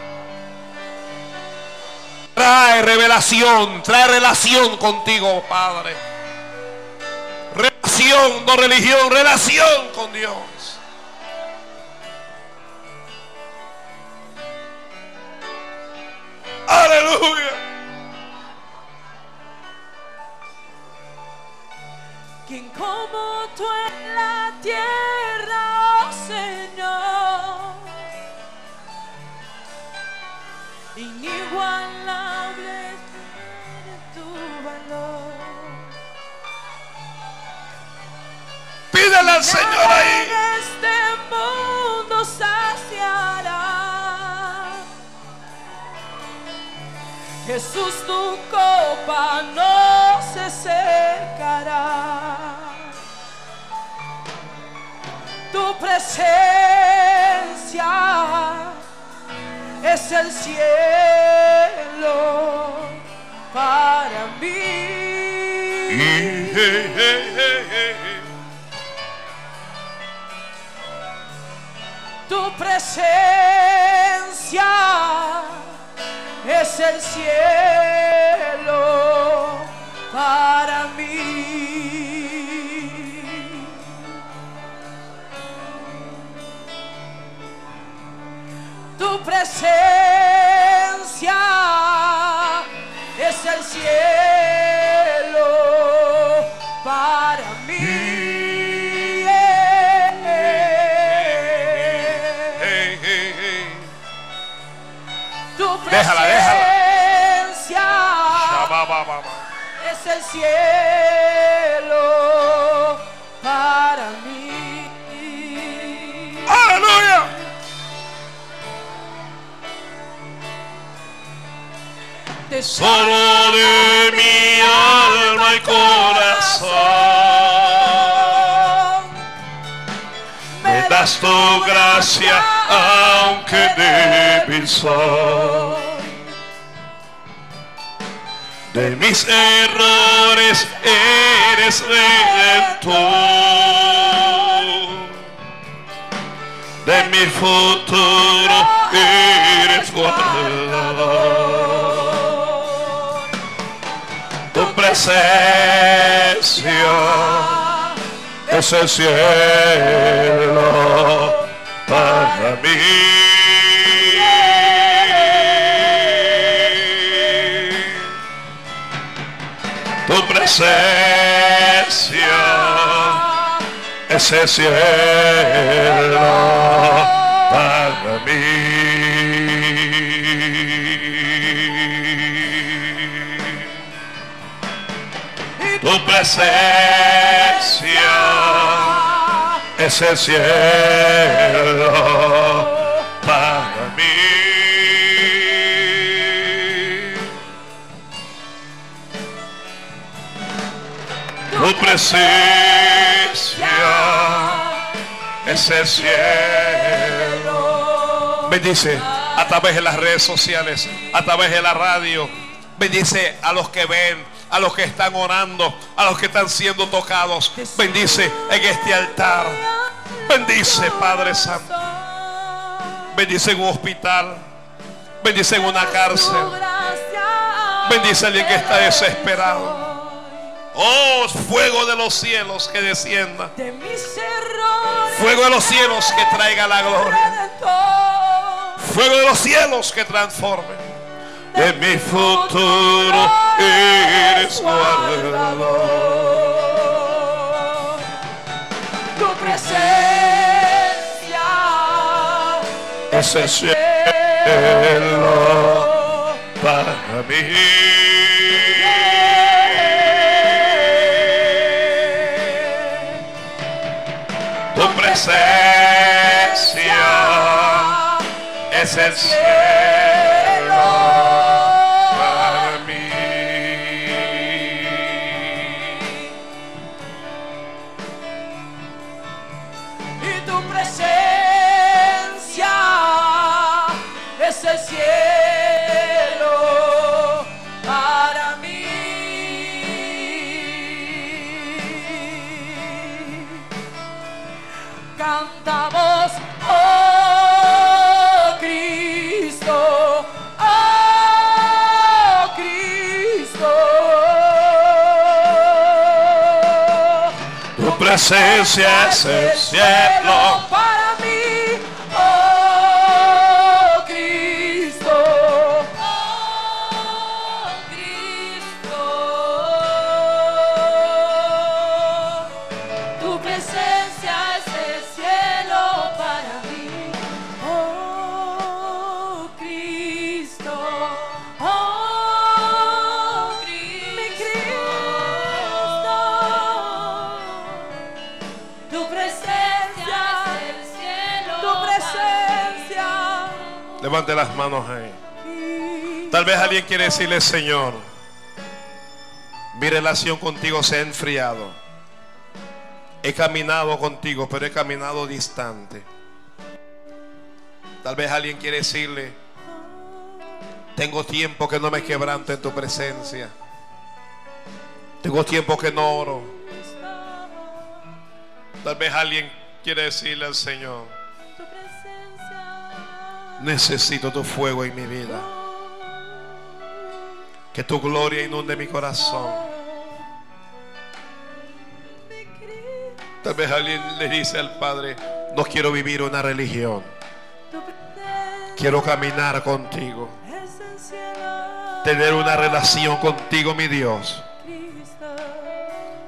Trae revelación, trae relación contigo, Padre. Relación, no religión, relación con Dios. Aleluya.
Quien como tú en la tierra, oh Señor, inigualable tu valor.
Pídele al Señor ahí.
Este mundo saciará. Jesús, tu copa no se secará. Tu presencia es el cielo para mí. Tu presencia es el cielo para mí. Presencia es el cielo para mí. Tu
Déjala, déjala.
presencia es el cielo Te
Solo de mi alma y corazón. Me das tu gracia, aunque débil soy. De mis errores eres redentor. De mi futuro eres guardador. Presencia es el cielo para mí. Tu presencia es el cielo para mí. Presencia es el cielo para mí. Tu presencia es el cielo. Bendice a través de las redes sociales, a través de la radio. Bendice a los que ven, a los que están orando, a los que están siendo tocados. Bendice en este altar. Bendice, Padre Santo. Bendice en un hospital. Bendice en una cárcel. Bendice a alguien que está desesperado. Oh, fuego de los cielos que descienda. Fuego de los cielos que traiga la gloria. Fuego de los cielos que transforme. De mi futuro eres guardador.
Tu presencia
Ese cielo para mí. Tu presencia es el cielo
es el cielo para mí. Cantamos, oh Cristo, oh Cristo.
Tu presencia es el cielo. Levante las manos ahí. Tal vez alguien quiere decirle, Señor, mi relación contigo se ha enfriado. He caminado contigo, pero he caminado distante. Tal vez alguien quiere decirle, tengo tiempo que no me quebranto en tu presencia. Tengo tiempo que no oro. Tal vez alguien quiere decirle al Señor. Necesito tu fuego en mi vida. Que tu gloria inunde mi corazón. Tal vez alguien le dice al Padre, no quiero vivir una religión. Quiero caminar contigo. Tener una relación contigo, mi Dios.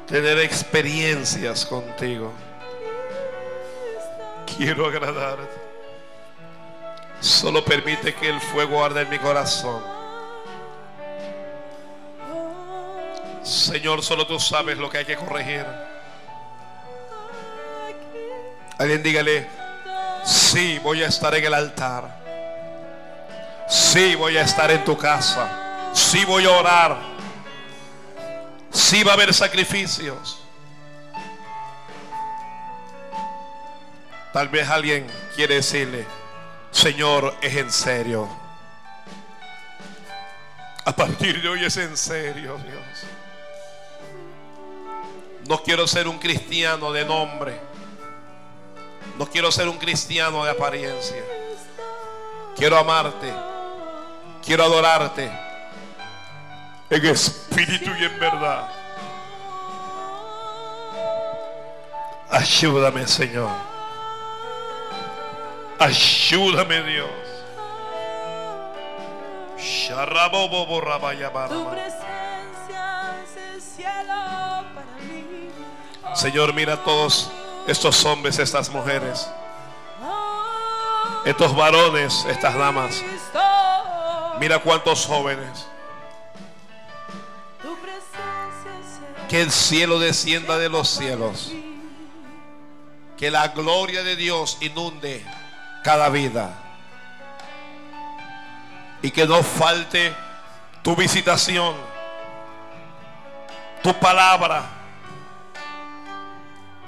Tener experiencias contigo. Quiero agradarte. Solo permite que el fuego arde en mi corazón. Señor, solo tú sabes lo que hay que corregir. Alguien dígale, sí, voy a estar en el altar. Sí, voy a estar en tu casa. Sí, voy a orar. Sí, va a haber sacrificios. Tal vez alguien quiere decirle, Señor, es en serio. A partir de hoy es en serio, Dios. No quiero ser un cristiano de nombre. No quiero ser un cristiano de apariencia. Quiero amarte. Quiero adorarte. En espíritu y en verdad. Ayúdame, Señor. Ayúdame, Dios.
Tu presencia es el cielo para mí.
Señor, mira a todos estos hombres, estas mujeres, estos varones, estas damas. Mira cuántos jóvenes. Que el cielo descienda de los cielos. Que la gloria de Dios inunde cada vida. Y que no falte tu visitación, tu palabra.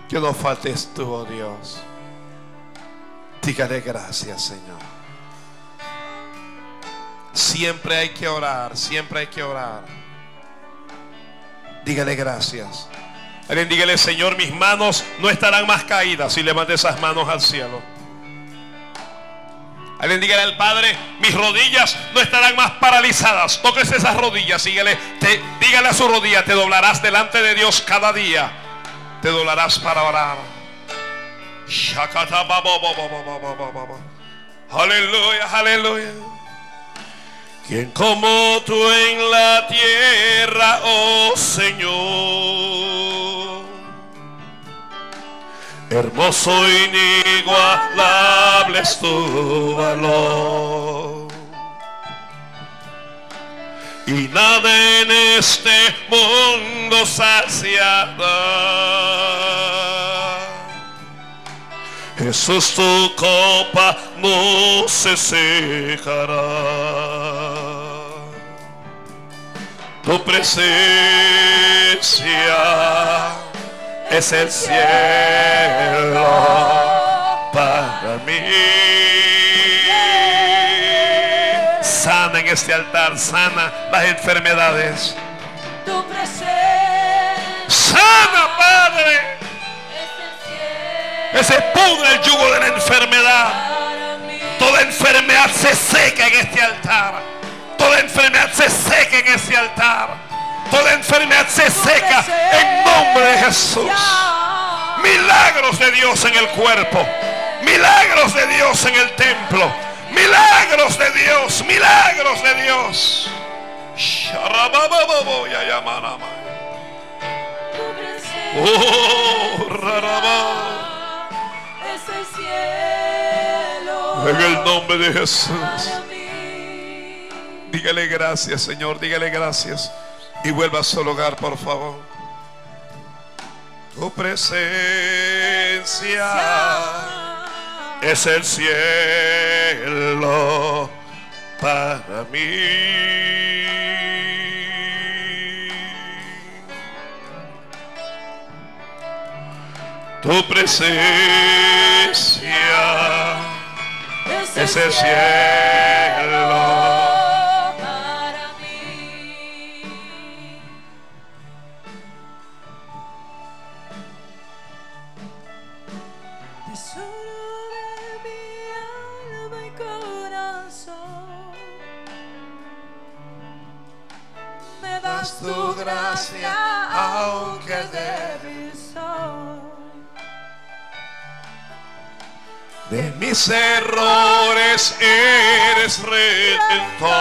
Que no faltes tú, oh Dios. Dígale gracias, Señor. Siempre hay que orar, siempre hay que orar. Dígale gracias. Alguien dígale, Señor, mis manos no estarán más caídas y levante esas manos al cielo. Alguien dígale al Padre, mis rodillas no estarán más paralizadas. Tóquese esas rodillas, dígale, te, dígale a su rodilla, te doblarás delante de Dios cada día. Te doblarás para orar. Aleluya, aleluya. ¿Quién como tú en la tierra, oh Señor? Hermoso inigualable es tu valor. Y nada en este mundo saciará. Jesús, tu copa no se secará. Tu presencia es el cielo para mí. Sana en este altar, sana las enfermedades.
Tu presencia
Sana, Padre.
cielo
Ese pudre el yugo de la enfermedad. Toda enfermedad se seca en este altar. Toda enfermedad se seca en este altar. Toda enfermedad se seca en nombre de Jesús. Milagros de Dios en el cuerpo. Milagros de Dios en el templo. Milagros de Dios. Milagros de Dios. Oh, rarabá. En el nombre de Jesús. Dígale gracias, Señor. Dígale gracias. Y vuelva a su hogar, por favor. Tu presencia es el cielo para mí. Tu presencia es el cielo.
Tu gracia aunque débil soy.
De mis errores eres redentor.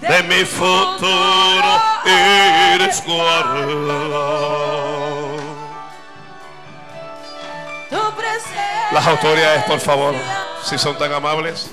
De mi futuro eres guardador. Las autoridades, por favor, si son tan amables.